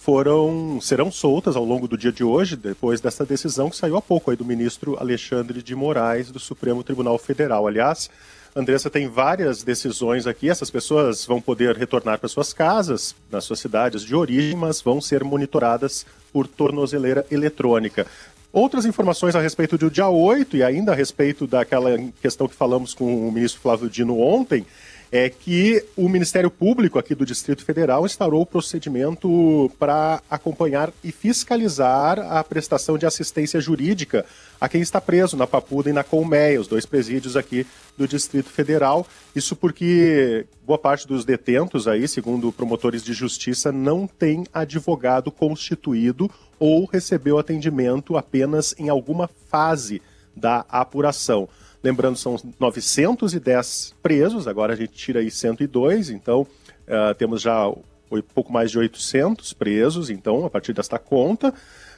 foram serão soltas ao longo do dia de hoje, depois dessa decisão que saiu há pouco aí do ministro Alexandre de Moraes do Supremo Tribunal Federal. Aliás, Andressa tem várias decisões aqui. Essas pessoas vão poder retornar para suas casas, nas suas cidades de origem, mas vão ser monitoradas por tornozeleira eletrônica. Outras informações a respeito do dia 8 e ainda a respeito daquela questão que falamos com o ministro Flávio Dino ontem, é que o Ministério Público aqui do Distrito Federal instaurou o procedimento para acompanhar e fiscalizar a prestação de assistência jurídica a quem está preso na Papuda e na Colmeia, os dois presídios aqui do Distrito Federal. Isso porque boa parte dos detentos aí, segundo promotores de justiça, não tem advogado constituído ou recebeu atendimento apenas em alguma fase da apuração. Lembrando, são 910 presos, agora a gente tira aí 102, então uh, temos já pouco mais de 800 presos, então, a partir desta conta.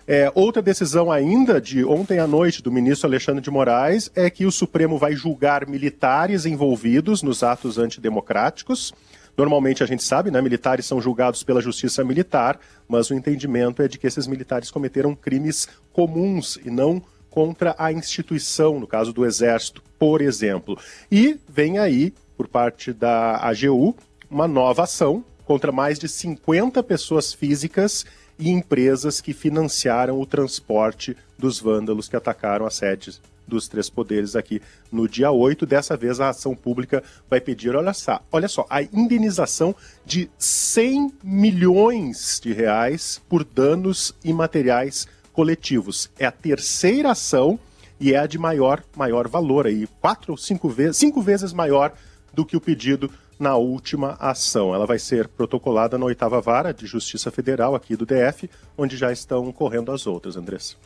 É, outra decisão ainda de ontem à noite do ministro Alexandre de Moraes é que o Supremo vai julgar militares envolvidos nos atos antidemocráticos. Normalmente a gente sabe, né, militares são julgados pela justiça militar, mas o entendimento é de que esses militares cometeram crimes comuns e não contra a instituição, no caso do Exército, por exemplo. E vem aí, por parte da AGU, uma nova ação contra mais de 50 pessoas físicas e empresas que financiaram o transporte dos vândalos que atacaram as sedes dos três poderes aqui no dia 8. Dessa vez a ação pública vai pedir, olha só, olha só, a indenização de 100 milhões de reais por danos imateriais coletivos. É a terceira ação e é a de maior, maior valor aí, quatro ou cinco vezes, cinco vezes maior do que o pedido na última ação. Ela vai ser protocolada na oitava vara de Justiça Federal aqui do DF, onde já estão correndo as outras, Andressa.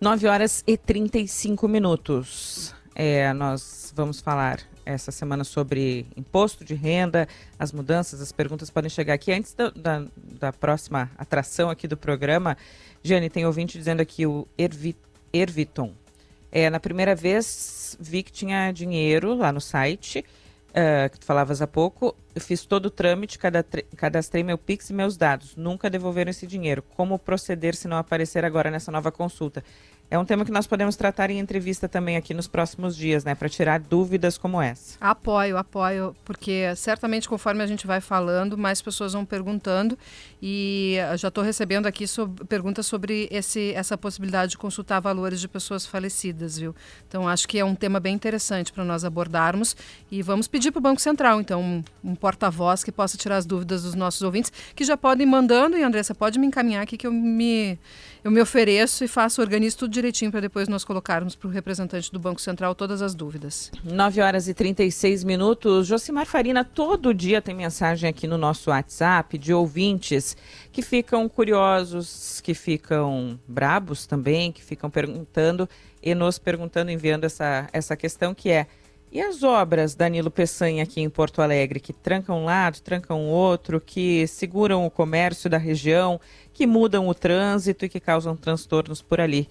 9 horas e 35 minutos. É, nós vamos falar essa semana sobre imposto de renda, as mudanças, as perguntas podem chegar aqui. Antes da, da, da próxima atração aqui do programa, Jane, tem ouvinte dizendo aqui o Ervi, Erviton. É, na primeira vez vi que tinha dinheiro lá no site, uh, que tu falavas há pouco. Eu fiz todo o trâmite, cadastrei meu Pix e meus dados. Nunca devolveram esse dinheiro. Como proceder se não aparecer agora nessa nova consulta? É um tema que nós podemos tratar em entrevista também aqui nos próximos dias, né? Para tirar dúvidas como essa. Apoio, apoio, porque certamente conforme a gente vai falando, mais pessoas vão perguntando e já estou recebendo aqui perguntas sobre esse, essa possibilidade de consultar valores de pessoas falecidas, viu? Então acho que é um tema bem interessante para nós abordarmos e vamos pedir para o Banco Central, então, um, um porta-voz que possa tirar as dúvidas dos nossos ouvintes, que já podem mandando e Andressa pode me encaminhar aqui que eu me eu me ofereço e faço organizo tudo direitinho para depois nós colocarmos para o representante do Banco Central todas as dúvidas. 9 horas e 36 minutos. Josimar Farina, todo dia tem mensagem aqui no nosso WhatsApp de ouvintes que ficam curiosos, que ficam brabos também, que ficam perguntando e nos perguntando, enviando essa, essa questão que é e as obras Danilo Peçanha aqui em Porto Alegre, que trancam um lado, trancam o outro, que seguram o comércio da região, que mudam o trânsito e que causam transtornos por ali.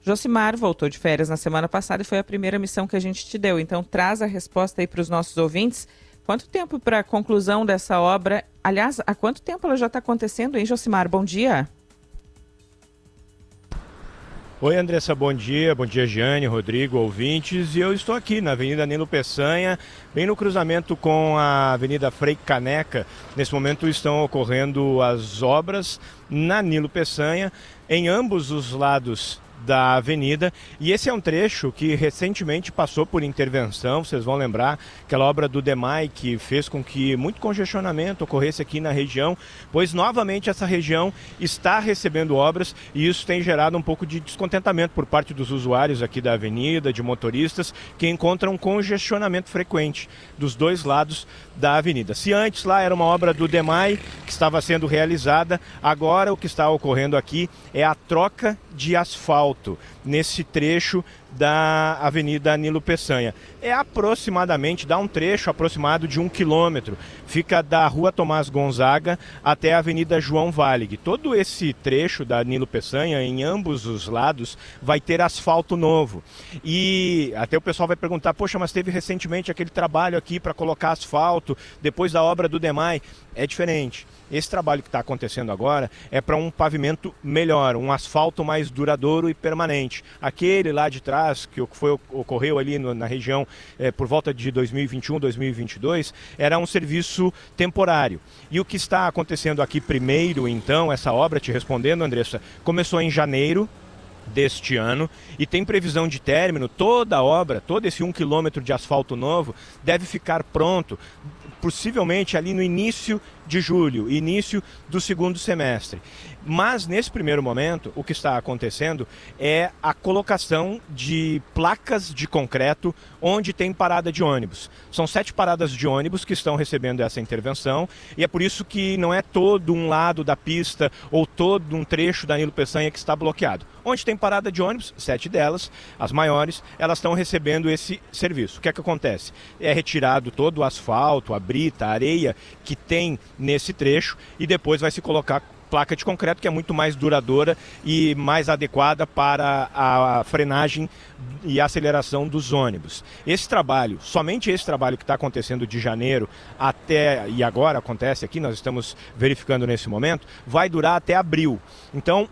Josimar voltou de férias na semana passada e foi a primeira missão que a gente te deu. Então traz a resposta aí para os nossos ouvintes. Quanto tempo para a conclusão dessa obra? Aliás, há quanto tempo ela já está acontecendo, hein, Josimar? Bom dia. Oi, Andressa, bom dia. Bom dia, Giane, Rodrigo, ouvintes. E eu estou aqui na Avenida Nilo Peçanha, bem no cruzamento com a Avenida Frei Caneca. Nesse momento estão ocorrendo as obras na Nilo Peçanha, em ambos os lados da avenida. E esse é um trecho que recentemente passou por intervenção. Vocês vão lembrar aquela obra do DEMAI que fez com que muito congestionamento ocorresse aqui na região, pois novamente essa região está recebendo obras e isso tem gerado um pouco de descontentamento por parte dos usuários aqui da avenida, de motoristas que encontram congestionamento frequente dos dois lados da avenida. Se antes lá era uma obra do DEMAI que estava sendo realizada, agora o que está ocorrendo aqui é a troca de asfalto nesse trecho da Avenida Nilo Peçanha. É aproximadamente, dá um trecho aproximado de um quilômetro. Fica da Rua Tomás Gonzaga até a Avenida João Valig. Todo esse trecho da Nilo Peçanha, em ambos os lados, vai ter asfalto novo. E até o pessoal vai perguntar, poxa, mas teve recentemente aquele trabalho aqui para colocar asfalto, depois da obra do DEMAI. É diferente. Esse trabalho que está acontecendo agora é para um pavimento melhor, um asfalto mais duradouro e permanente. Aquele lá de trás, que foi, ocorreu ali no, na região é, por volta de 2021, 2022, era um serviço temporário. E o que está acontecendo aqui primeiro, então, essa obra, te respondendo, Andressa, começou em janeiro deste ano e tem previsão de término, toda a obra, todo esse um quilômetro de asfalto novo deve ficar pronto possivelmente ali no início de julho, início do segundo semestre. Mas nesse primeiro momento, o que está acontecendo é a colocação de placas de concreto onde tem parada de ônibus. São sete paradas de ônibus que estão recebendo essa intervenção e é por isso que não é todo um lado da pista ou todo um trecho da Nilo Peçanha que está bloqueado. Onde tem parada de ônibus, sete delas, as maiores, elas estão recebendo esse serviço. O que é que acontece? É retirado todo o asfalto, a brita, a areia que tem nesse trecho e depois vai se colocar placa de concreto que é muito mais duradoura e mais adequada para a frenagem e aceleração dos ônibus. Esse trabalho, somente esse trabalho que está acontecendo de janeiro até e agora acontece aqui, nós estamos verificando nesse momento, vai durar até abril. Então,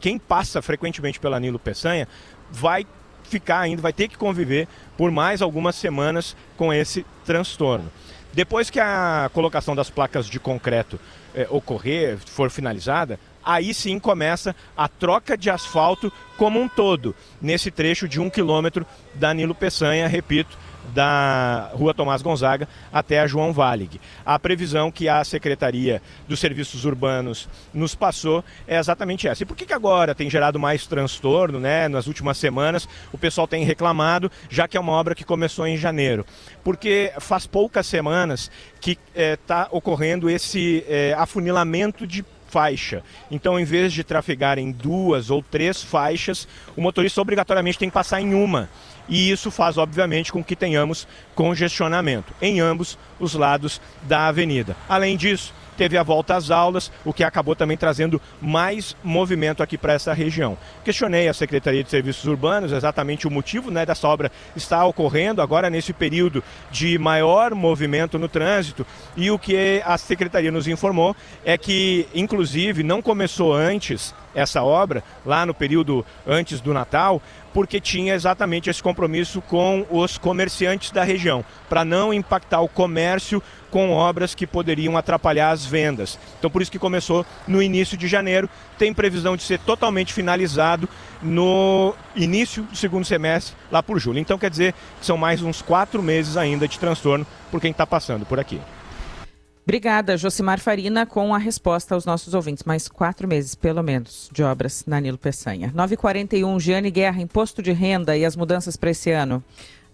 quem passa frequentemente pela Nilo Peçanha vai ficar ainda, vai ter que conviver por mais algumas semanas com esse transtorno. Depois que a colocação das placas de concreto é, ocorrer, for finalizada, aí sim começa a troca de asfalto como um todo, nesse trecho de um quilômetro da Nilo Peçanha, repito, da Rua Tomás Gonzaga até a João Valig. A previsão que a Secretaria dos Serviços Urbanos nos passou é exatamente essa. E por que, que agora tem gerado mais transtorno, né? Nas últimas semanas o pessoal tem reclamado, já que é uma obra que começou em janeiro. Porque faz poucas semanas que está eh, ocorrendo esse eh, afunilamento de faixa. Então, em vez de trafegar em duas ou três faixas, o motorista obrigatoriamente tem que passar em uma e isso faz, obviamente, com que tenhamos congestionamento em ambos os lados da avenida. Além disso, teve a volta às aulas, o que acabou também trazendo mais movimento aqui para essa região. Questionei a Secretaria de Serviços Urbanos exatamente o motivo né, dessa obra estar ocorrendo agora nesse período de maior movimento no trânsito e o que a Secretaria nos informou é que, inclusive, não começou antes essa obra, lá no período antes do Natal, porque tinha exatamente esse compromisso com os comerciantes da região, para não impactar o comércio com obras que poderiam atrapalhar as vendas. Então, por isso que começou no início de janeiro, tem previsão de ser totalmente finalizado no início do segundo semestre, lá por julho. Então, quer dizer que são mais uns quatro meses ainda de transtorno por quem está passando por aqui. Obrigada, Josimar Farina, com a resposta aos nossos ouvintes. Mais quatro meses, pelo menos, de obras na Nilo Peçanha. 9h41, Giane Guerra, imposto de renda e as mudanças para esse ano.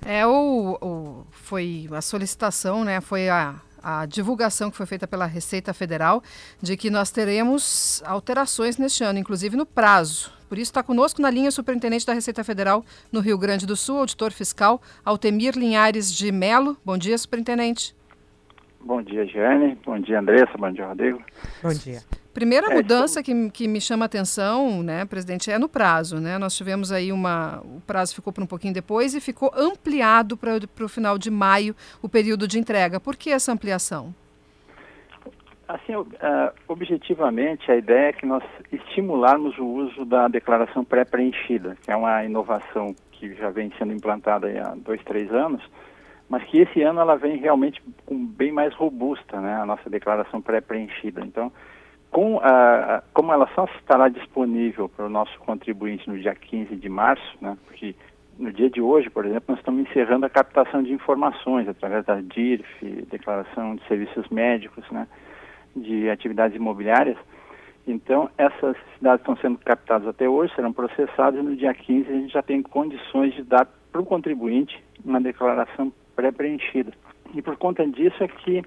É, o, o, foi a solicitação, né? Foi a, a divulgação que foi feita pela Receita Federal de que nós teremos alterações neste ano, inclusive no prazo. Por isso está conosco na linha o superintendente da Receita Federal no Rio Grande do Sul, auditor fiscal, Altemir Linhares de Melo. Bom dia, superintendente. Bom dia, Giane. Bom dia, Andressa. Bom dia, Rodrigo. Bom dia. Primeira é, mudança que, que me chama a atenção, né, presidente, é no prazo. Né? Nós tivemos aí uma. O prazo ficou para um pouquinho depois e ficou ampliado para o final de maio o período de entrega. Por que essa ampliação? Assim, uh, objetivamente, a ideia é que nós estimularmos o uso da declaração pré-preenchida, que é uma inovação que já vem sendo implantada há dois, três anos mas que esse ano ela vem realmente com bem mais robusta, né, a nossa declaração pré-preenchida. Então, com a, como ela só estará disponível para o nosso contribuinte no dia 15 de março, né, porque no dia de hoje, por exemplo, nós estamos encerrando a captação de informações através da DIRF, declaração de serviços médicos, né, de atividades imobiliárias. Então, essas dados estão sendo captados até hoje, serão processados e no dia 15 a gente já tem condições de dar para o contribuinte uma declaração pré-preenchida. E por conta disso é que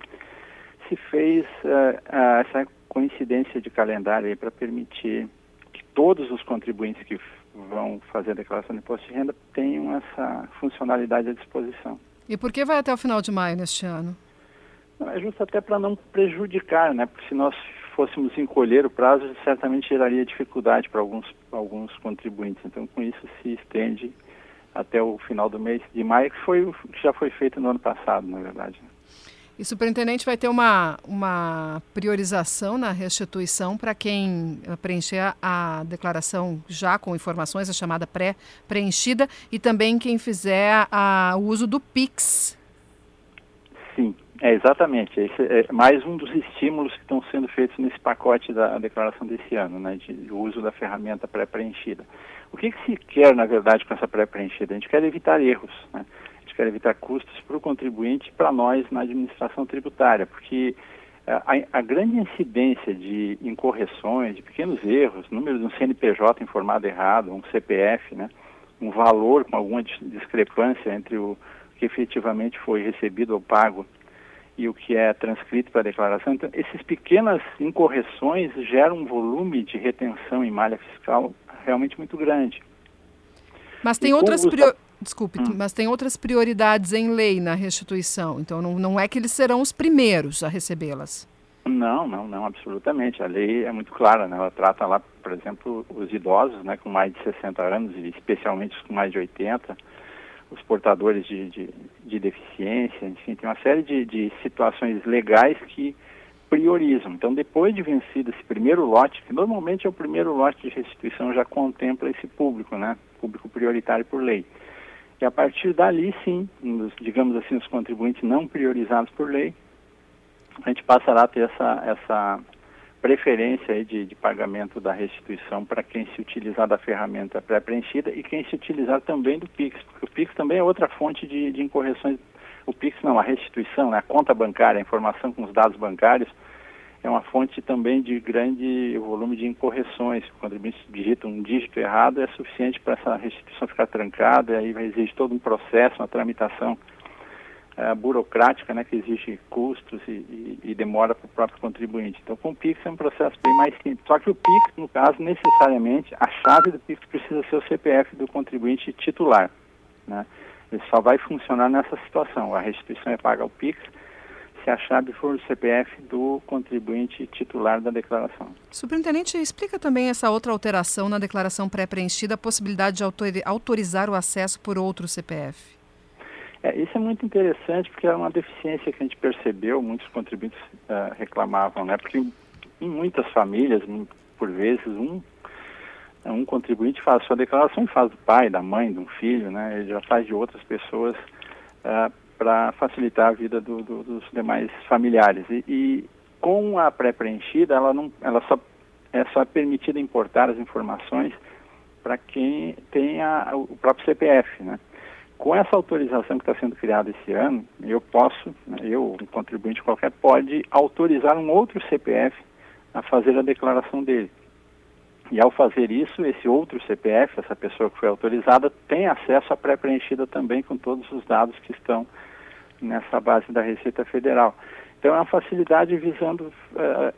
se fez uh, uh, essa coincidência de calendário para permitir que todos os contribuintes que vão fazer a declaração de imposto de renda tenham essa funcionalidade à disposição. E por que vai até o final de maio neste ano? Não, é justo até para não prejudicar, né? Porque se nós fôssemos encolher o prazo, certamente geraria dificuldade para alguns, alguns contribuintes. Então, com isso se estende até o final do mês de maio, que foi que já foi feito no ano passado, na verdade. E superintendente vai ter uma, uma priorização na restituição para quem preencher a, a, declaração já com informações, a chamada pré-preenchida, e também quem fizer a, o uso do PIX. Sim, é exatamente. Esse é mais um dos estímulos que estão sendo feitos nesse pacote da declaração desse ano, né, de, de uso da ferramenta pré-preenchida. O que, que, se quer, na verdade, com essa pré-preenchida? A gente quer evitar erros, né? a gente quer evitar custos para o contribuinte e para nós na administração tributária, porque eh, a, a, grande incidência de incorreções, de pequenos erros, número de um CNPJ informado errado, um CPF, né? um valor com alguma discrepância entre o que efetivamente foi recebido ou pago e o que é transcrito para a declaração. Então, essas pequenas incorreções geram um volume de retenção em malha fiscal realmente muito grande. Mas tem e outras prior... Desculpe, hum. mas tem outras prioridades em lei na restituição. Então não, não é que eles serão os primeiros a recebê-las. Não, não, não, absolutamente. A lei é muito clara, né? Ela trata lá, por exemplo, os idosos, né, com mais de 60 anos e especialmente os com mais de 80, os portadores de, de, de deficiência, enfim, tem uma série de, de situações legais que priorizam. Então, depois de vencido esse primeiro lote, que normalmente é o primeiro lote de restituição, já contempla esse público, né? Público prioritário por lei. E a partir dali, sim, nos, digamos assim, os contribuintes não priorizados por lei, a gente passará a ter essa, essa preferência de, de pagamento da restituição para quem se utilizar da ferramenta pré-preenchida e quem se utilizar também do PIX, porque o PIX também é outra fonte de, de incorreções. O PIX não, a restituição, né, a conta bancária, a informação com os dados bancários, é uma fonte também de grande volume de incorreções. O contribuinte digita um dígito errado é suficiente para essa restituição ficar trancada, e aí exigir todo um processo, uma tramitação uh, burocrática, né, que exige custos e, e, e demora para o próprio contribuinte. Então, com o PIX é um processo bem mais simples. Só que o PIX, no caso, necessariamente, a chave do PIX precisa ser o CPF do contribuinte titular. Né? Ele só vai funcionar nessa situação. A restituição é paga ao PIX, se a chave for o CPF do contribuinte titular da declaração. Superintendente, explica também essa outra alteração na declaração pré-preenchida, a possibilidade de autorizar o acesso por outro CPF. É, isso é muito interessante porque é uma deficiência que a gente percebeu, muitos contribuintes uh, reclamavam, né? Porque em muitas famílias, por vezes, um, um contribuinte faz sua declaração faz do pai, da mãe, de um filho, né? Ele já faz de outras pessoas uh, para facilitar a vida do, do, dos demais familiares. E, e com a pré-preenchida, ela, não, ela só, é só permitida importar as informações para quem tem o próprio CPF, né? Com essa autorização que está sendo criada esse ano, eu posso, né, eu, um contribuinte qualquer, pode autorizar um outro CPF a fazer a declaração dele. E ao fazer isso, esse outro CPF, essa pessoa que foi autorizada, tem acesso à pré-preenchida também com todos os dados que estão nessa base da Receita Federal. Então é uma facilidade visando uh,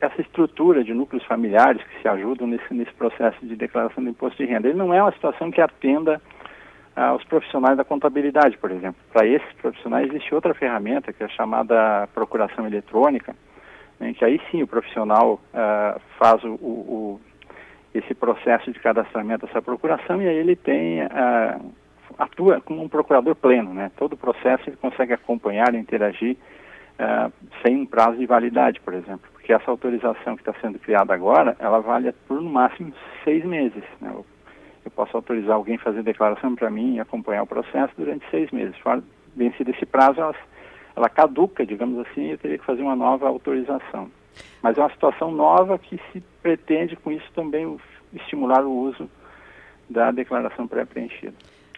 essa estrutura de núcleos familiares que se ajudam nesse, nesse processo de declaração do imposto de renda. Ele não é uma situação que atenda aos profissionais da contabilidade, por exemplo. Para esses profissionais existe outra ferramenta que é chamada procuração eletrônica, em que aí sim o profissional uh, faz o, o, esse processo de cadastramento, essa procuração, e aí ele tem uh, atua como um procurador pleno, né? Todo o processo ele consegue acompanhar interagir uh, sem um prazo de validade, por exemplo, porque essa autorização que está sendo criada agora, ela vale por no máximo seis meses. Né? Eu, eu posso autorizar alguém a fazer declaração para mim e acompanhar o processo durante seis meses. Fora vencido esse prazo, ela, ela caduca, digamos assim, e eu teria que fazer uma nova autorização. Mas é uma situação nova que se pretende com isso também estimular o uso da declaração pré-preenchida.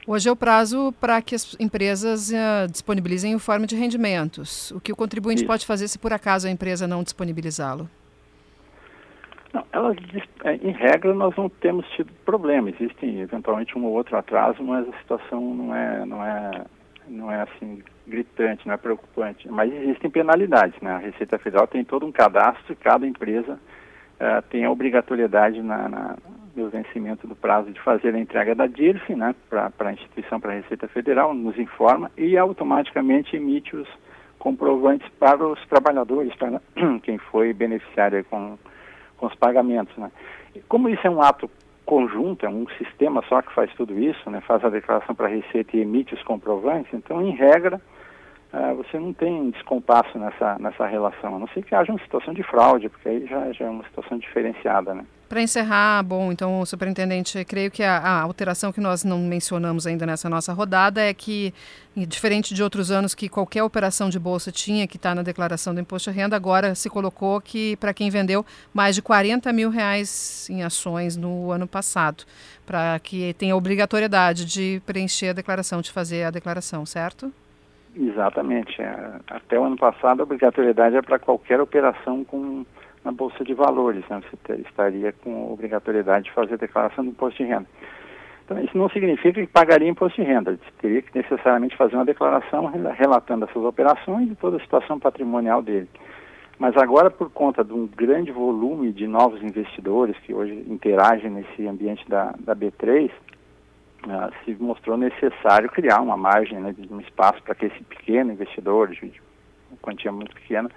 Hoje é o prazo para que as empresas uh, disponibilizem o forma de rendimentos. O que o contribuinte Isso. pode fazer se por acaso a empresa não disponibilizá-lo? Não, elas, é, em regra, nós não temos tido problema. Existem eventualmente um ou outro atraso, mas a situação não é, não é, não é assim gritante, não é preocupante. Mas existem penalidades, né? A Receita Federal tem todo um cadastro, cada empresa uh, tem a obrigatoriedade na, na, no vencimento do prazo de fazer a entrega da DIRF, né, para a instituição, para a Receita Federal, nos informa e automaticamente emite os comprovantes para os trabalhadores, para quem foi beneficiário com, com os pagamentos. Né. Como isso é um ato conjunto, é um sistema só que faz tudo isso, né, faz a declaração para a Receita e emite os comprovantes, então, em regra, uh, você não tem descompasso nessa, nessa relação, a não ser que haja uma situação de fraude, porque aí já, já é uma situação diferenciada, né. Para encerrar, bom, então, superintendente, creio que a, a, alteração que nós não mencionamos ainda nessa nossa rodada é que, diferente de outros anos que qualquer operação de bolsa tinha que estar tá na declaração do imposto de renda, agora se colocou que para quem vendeu mais de 40 mil reais em ações no ano passado, para que tenha obrigatoriedade de preencher a declaração, de fazer a declaração, certo? Exatamente. É, até o ano passado, a obrigatoriedade é para qualquer operação com na Bolsa de Valores, né? você ter, estaria com obrigatoriedade de fazer a declaração do imposto de renda. Então, isso não significa que pagaria imposto de renda, teria que necessariamente fazer uma declaração relatando essas operações e toda a situação patrimonial dele. Mas agora, por conta de um grande volume de novos investidores que hoje interagem nesse ambiente da, da B3, uh, ah, se mostrou necessário criar uma margem, né, de um espaço para que esse pequeno investidor, de uma quantia muito pequena,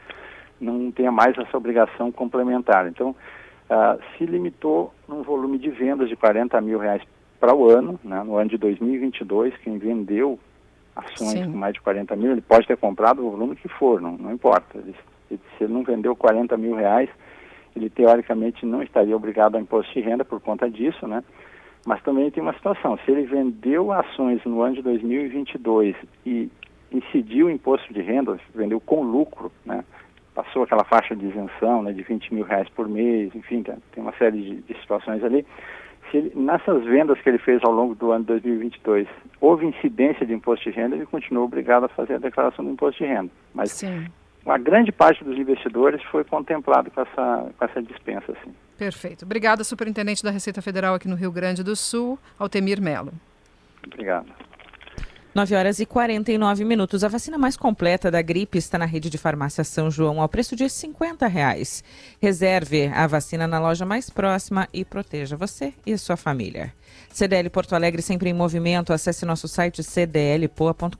não tenha mais essa obrigação complementar. Então, uh, se limitou num volume de vendas de 40 mil reais para o ano, né, no ano de 2022, quem vendeu ações Sim. com mais de 40 mil, ele pode ter comprado o volume que for, não, não importa. Ele, se ele não vendeu 40 mil reais, ele teoricamente não estaria obrigado a imposto de renda por conta disso, né? Mas também tem uma situação, se ele vendeu ações no ano de 2022 e incidiu o imposto de renda, vendeu com lucro, né? Passou aquela faixa de isenção né, de 20 mil reais por mês, enfim, tem, uma série de, de situações ali. Se ele, nessas vendas que ele fez ao longo do ano 2022 houve incidência de imposto de renda, ele continuou obrigado a fazer a declaração do imposto de renda. Mas Sim. a grande parte dos investidores foi contemplado com essa, com essa dispensa. Assim. Perfeito. Obrigada, Superintendente da Receita Federal aqui no Rio Grande do Sul, Altemir Melo. Obrigado. 9 horas e 49 minutos. A vacina mais completa da gripe está na rede de farmácia São João ao preço de 50 reais. Reserve a vacina na loja mais próxima e proteja você e sua família. CDL Porto Alegre sempre em movimento. Acesse nosso site cdlpoa.com.br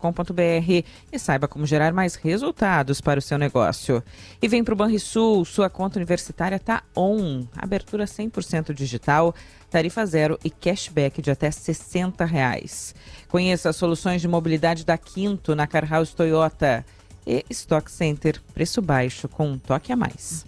e saiba como gerar mais resultados para o seu negócio. E vem para o Banrisul, sua conta universitária está on. Abertura 100% digital, tarifa zero e cashback de até 60 reais. Conheça as soluções de mobilidade da Quinto na Car House Toyota e Stock Center, preço baixo com um toque a mais.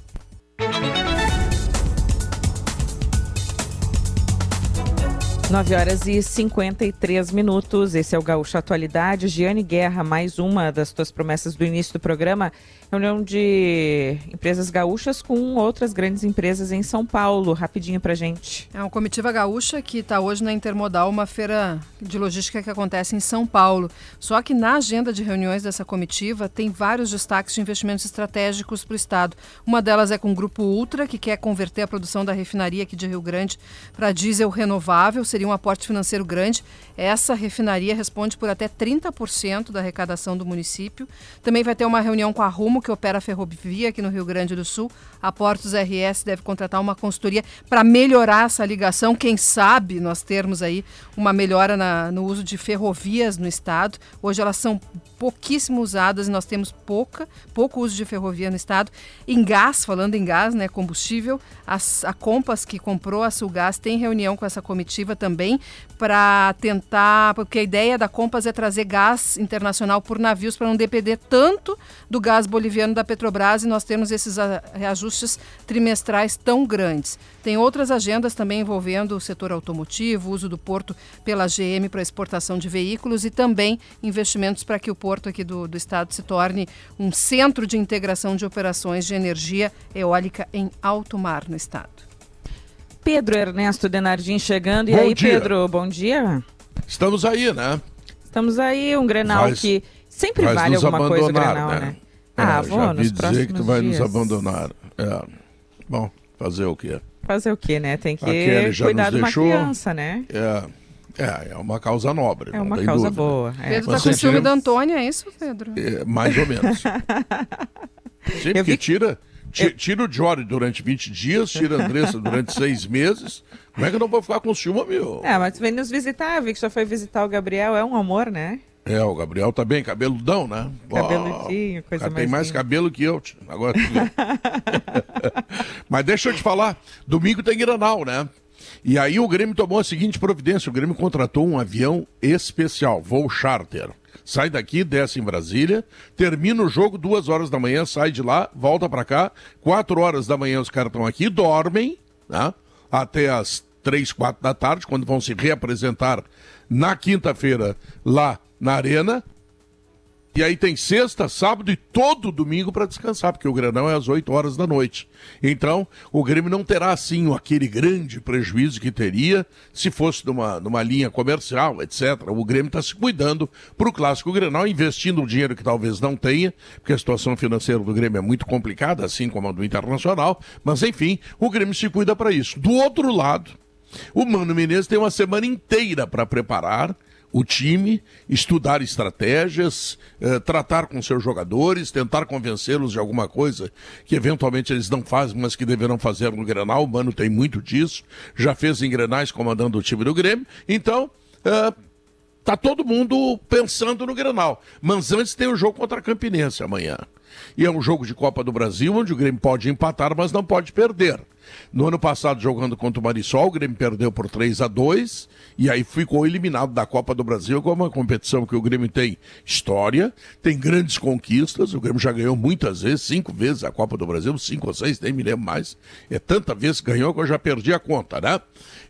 9 horas e 53 minutos. Esse é o Gaúcho Atualidade. Giane Guerra, mais uma das tuas promessas do início do programa. Reunião de empresas gaúchas com outras grandes empresas em São Paulo. Rapidinho pra gente. É uma comitiva gaúcha que está hoje na Intermodal, uma feira de logística que acontece em São Paulo. Só que na agenda de reuniões dessa comitiva tem vários destaques de investimentos estratégicos para o Estado. Uma delas é com o Grupo Ultra, que quer converter a produção da refinaria aqui de Rio Grande para diesel renovável. Seria um aporte financeiro grande. Essa refinaria responde por até 30% da arrecadação do município. Também vai ter uma reunião com a Rumo, que opera a ferrovia aqui no Rio Grande do Sul. A Portos RS deve contratar uma consultoria para melhorar essa ligação. Quem sabe nós termos aí uma melhora na, no uso de ferrovias no estado. Hoje elas são pouquíssimo usadas e nós temos pouca, pouco uso de ferrovia no estado. Em gás, falando em gás, né, combustível, as, a Compass que comprou a Sulgás tem reunião com essa comitiva também para tentar, porque a ideia da Compass é trazer gás internacional por navios para não depender tanto do gás boliviano da Petrobras e nós temos esses reajustes trimestrais tão grandes. Tem outras agendas também envolvendo o setor automotivo, uso do porto pela GM para exportação de veículos e também investimentos para que o porto aqui do, do estado se torne um centro de integração de operações de energia eólica em alto mar no estado. Pedro Ernesto Denardim chegando. E bom aí, dia. Pedro, bom dia. Estamos aí, né? Estamos aí, um Grenal vai, que sempre vale alguma coisa o Grenal, né? né? Ah, é, vou já nos dizer que tu vai dias. nos abandonar. É. Bom, fazer o quê? Fazer o quê, né? Tem que cuidar de uma deixou. criança, né? É. É, é uma causa nobre. É uma causa dúvida. boa. É. Pedro está com ciúme da Antônia, é isso, Pedro? É, mais ou menos. Sempre vi... que tira, tira o Jory durante 20 dias, tira a Andressa durante seis meses. Como é que eu não vou ficar com ciúme, meu? É, mas vem nos visitar, vi que só foi visitar o Gabriel, é um amor, né? É, o Gabriel tá bem, cabeludão, né? Cabeludinho, oh, coisa mais. Tem mais cabelo que eu, agora. Mas deixa eu te falar, domingo tem Granal, né? E aí o Grêmio tomou a seguinte providência: o Grêmio contratou um avião especial, voo charter. Sai daqui, desce em Brasília, termina o jogo duas horas da manhã, sai de lá, volta para cá, quatro horas da manhã os caras estão aqui, dormem, né? Até as três, quatro da tarde, quando vão se reapresentar na quinta-feira lá na Arena. E aí tem sexta, sábado e todo domingo para descansar, porque o Grenão é às 8 horas da noite. Então, o Grêmio não terá, assim, aquele grande prejuízo que teria se fosse numa, numa linha comercial, etc. O Grêmio está se cuidando para o Clássico Grenal, investindo um dinheiro que talvez não tenha, porque a situação financeira do Grêmio é muito complicada, assim como a do Internacional. Mas, enfim, o Grêmio se cuida para isso. Do outro lado, o Mano Menezes tem uma semana inteira para preparar o time, estudar estratégias, eh, tratar com seus jogadores, tentar convencê-los de alguma coisa que eventualmente eles não fazem, mas que deverão fazer no Grenal. O Mano tem muito disso, já fez em Grenais comandando o time do Grêmio. Então, eh, tá todo mundo pensando no Grenal. Mas antes tem o jogo contra a Campinense amanhã. E é um jogo de Copa do Brasil onde o Grêmio pode empatar, mas não pode perder. No ano passado, jogando contra o Marisol, o Grêmio perdeu por 3 a 2 e aí ficou eliminado da Copa do Brasil, que é uma competição que o Grêmio tem história, tem grandes conquistas. O Grêmio já ganhou muitas vezes, cinco vezes a Copa do Brasil, cinco ou seis, nem me lembro mais. É tanta vez que ganhou que eu já perdi a conta, né?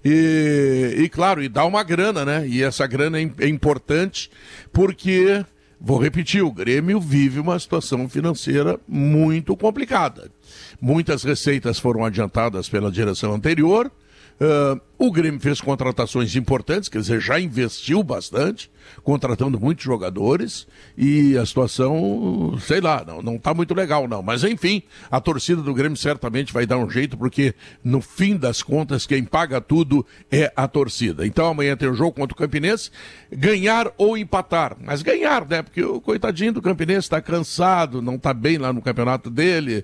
E, e claro, e dá uma grana, né? E essa grana é, é importante porque Vou repetir, o Grêmio vive uma situação financeira muito complicada. Muitas receitas foram adiantadas pela direção anterior. Uh, o Grêmio fez contratações importantes, quer dizer, já investiu bastante, contratando muitos jogadores, e a situação, sei lá, não está muito legal, não. Mas enfim, a torcida do Grêmio certamente vai dar um jeito, porque no fim das contas, quem paga tudo é a torcida. Então amanhã tem o um jogo contra o Campinense, ganhar ou empatar. Mas ganhar, né? Porque o coitadinho do Campinense está cansado, não está bem lá no campeonato dele,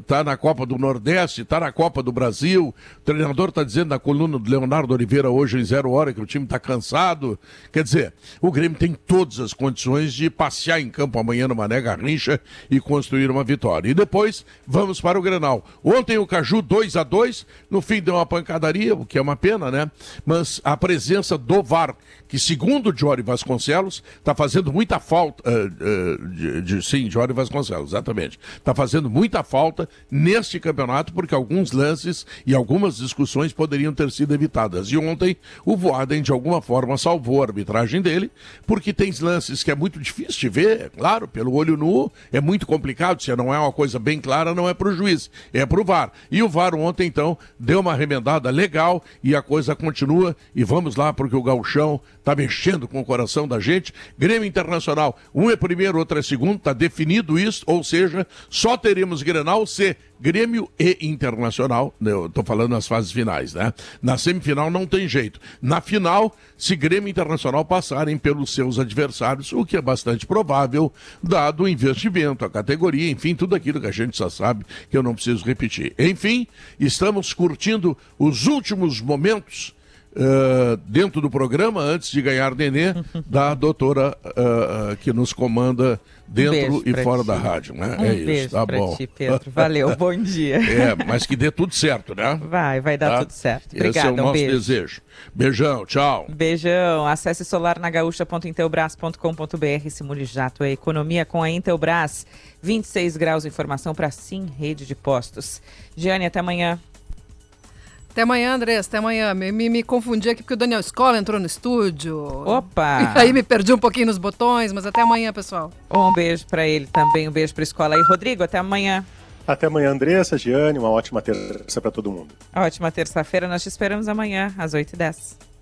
está eh, na Copa do Nordeste, está na Copa do Brasil. O treinador está dizendo na coluna coluna do Leonardo Oliveira hoje em zero hora que o time está cansado. Quer dizer, o Grêmio tem todas as condições de passear em campo amanhã no Mané Garrincha e construir uma vitória. E depois vamos para o Grenal. Ontem o Caju 2 a 2 no fim deu uma pancadaria, o que é uma pena, né? Mas a presença do VAR, que segundo o Jory Vasconcelos, está fazendo muita falta. Uh, uh, de, de, sim, Jory Vasconcelos, exatamente. Está fazendo muita falta neste campeonato, porque alguns lances e algumas discussões poderiam ter sido evitadas. E ontem o Voaden, de alguma forma, salvou a arbitragem dele, porque tem lances que é muito difícil de ver, é claro, pelo olho nu, é muito complicado, se não é uma coisa bem clara, não é para o juiz, é para o VAR. E o VAR ontem, então, deu uma remendada legal e a coisa continua. E vamos lá, porque o Galchão está mexendo com o coração da gente. Grêmio Internacional, um é primeiro, outro é segundo, está definido isso, ou seja, só teremos Grenal se Grêmio e Internacional, né, eu estou falando nas fases finais, né? Na semifinal não tem jeito. Na final, se Grêmio e Internacional passarem pelos seus adversários, o que é bastante provável, dado o investimento, a categoria, enfim, tudo aquilo que a gente já sabe, que eu não preciso repetir. Enfim, estamos curtindo os últimos momentos Uh, dentro do programa, antes de ganhar nenê, da doutora uh, que nos comanda dentro um e fora ti. da rádio, né? Um é beijo isso, tá bom. Ti, Pedro. Valeu, bom dia. É, mas que dê tudo certo, né? Vai, vai dar Tá? tudo certo. Obrigada, Esse é o nosso um beijo. desejo. Beijão, tchau. Beijão. Acesse solarnagaúcha.intelbras.com.br. Simule Jato é economia com a Intelbras. 26 graus. Informação para Sim Rede de Postos. Giane, até amanhã. Até amanhã, Andressa, até amanhã. Me, me, me confundi aqui porque o Daniel Escola entrou no estúdio. Opa! E aí me perdi um pouquinho nos botões, mas até amanhã, pessoal. Um beijo para ele também. Um beijo para a escola aí. Rodrigo, até amanhã. Até amanhã, Andressa, Giane, uma ótima terça para todo mundo. Ótima terça-feira. Nós te esperamos amanhã, às 8h10.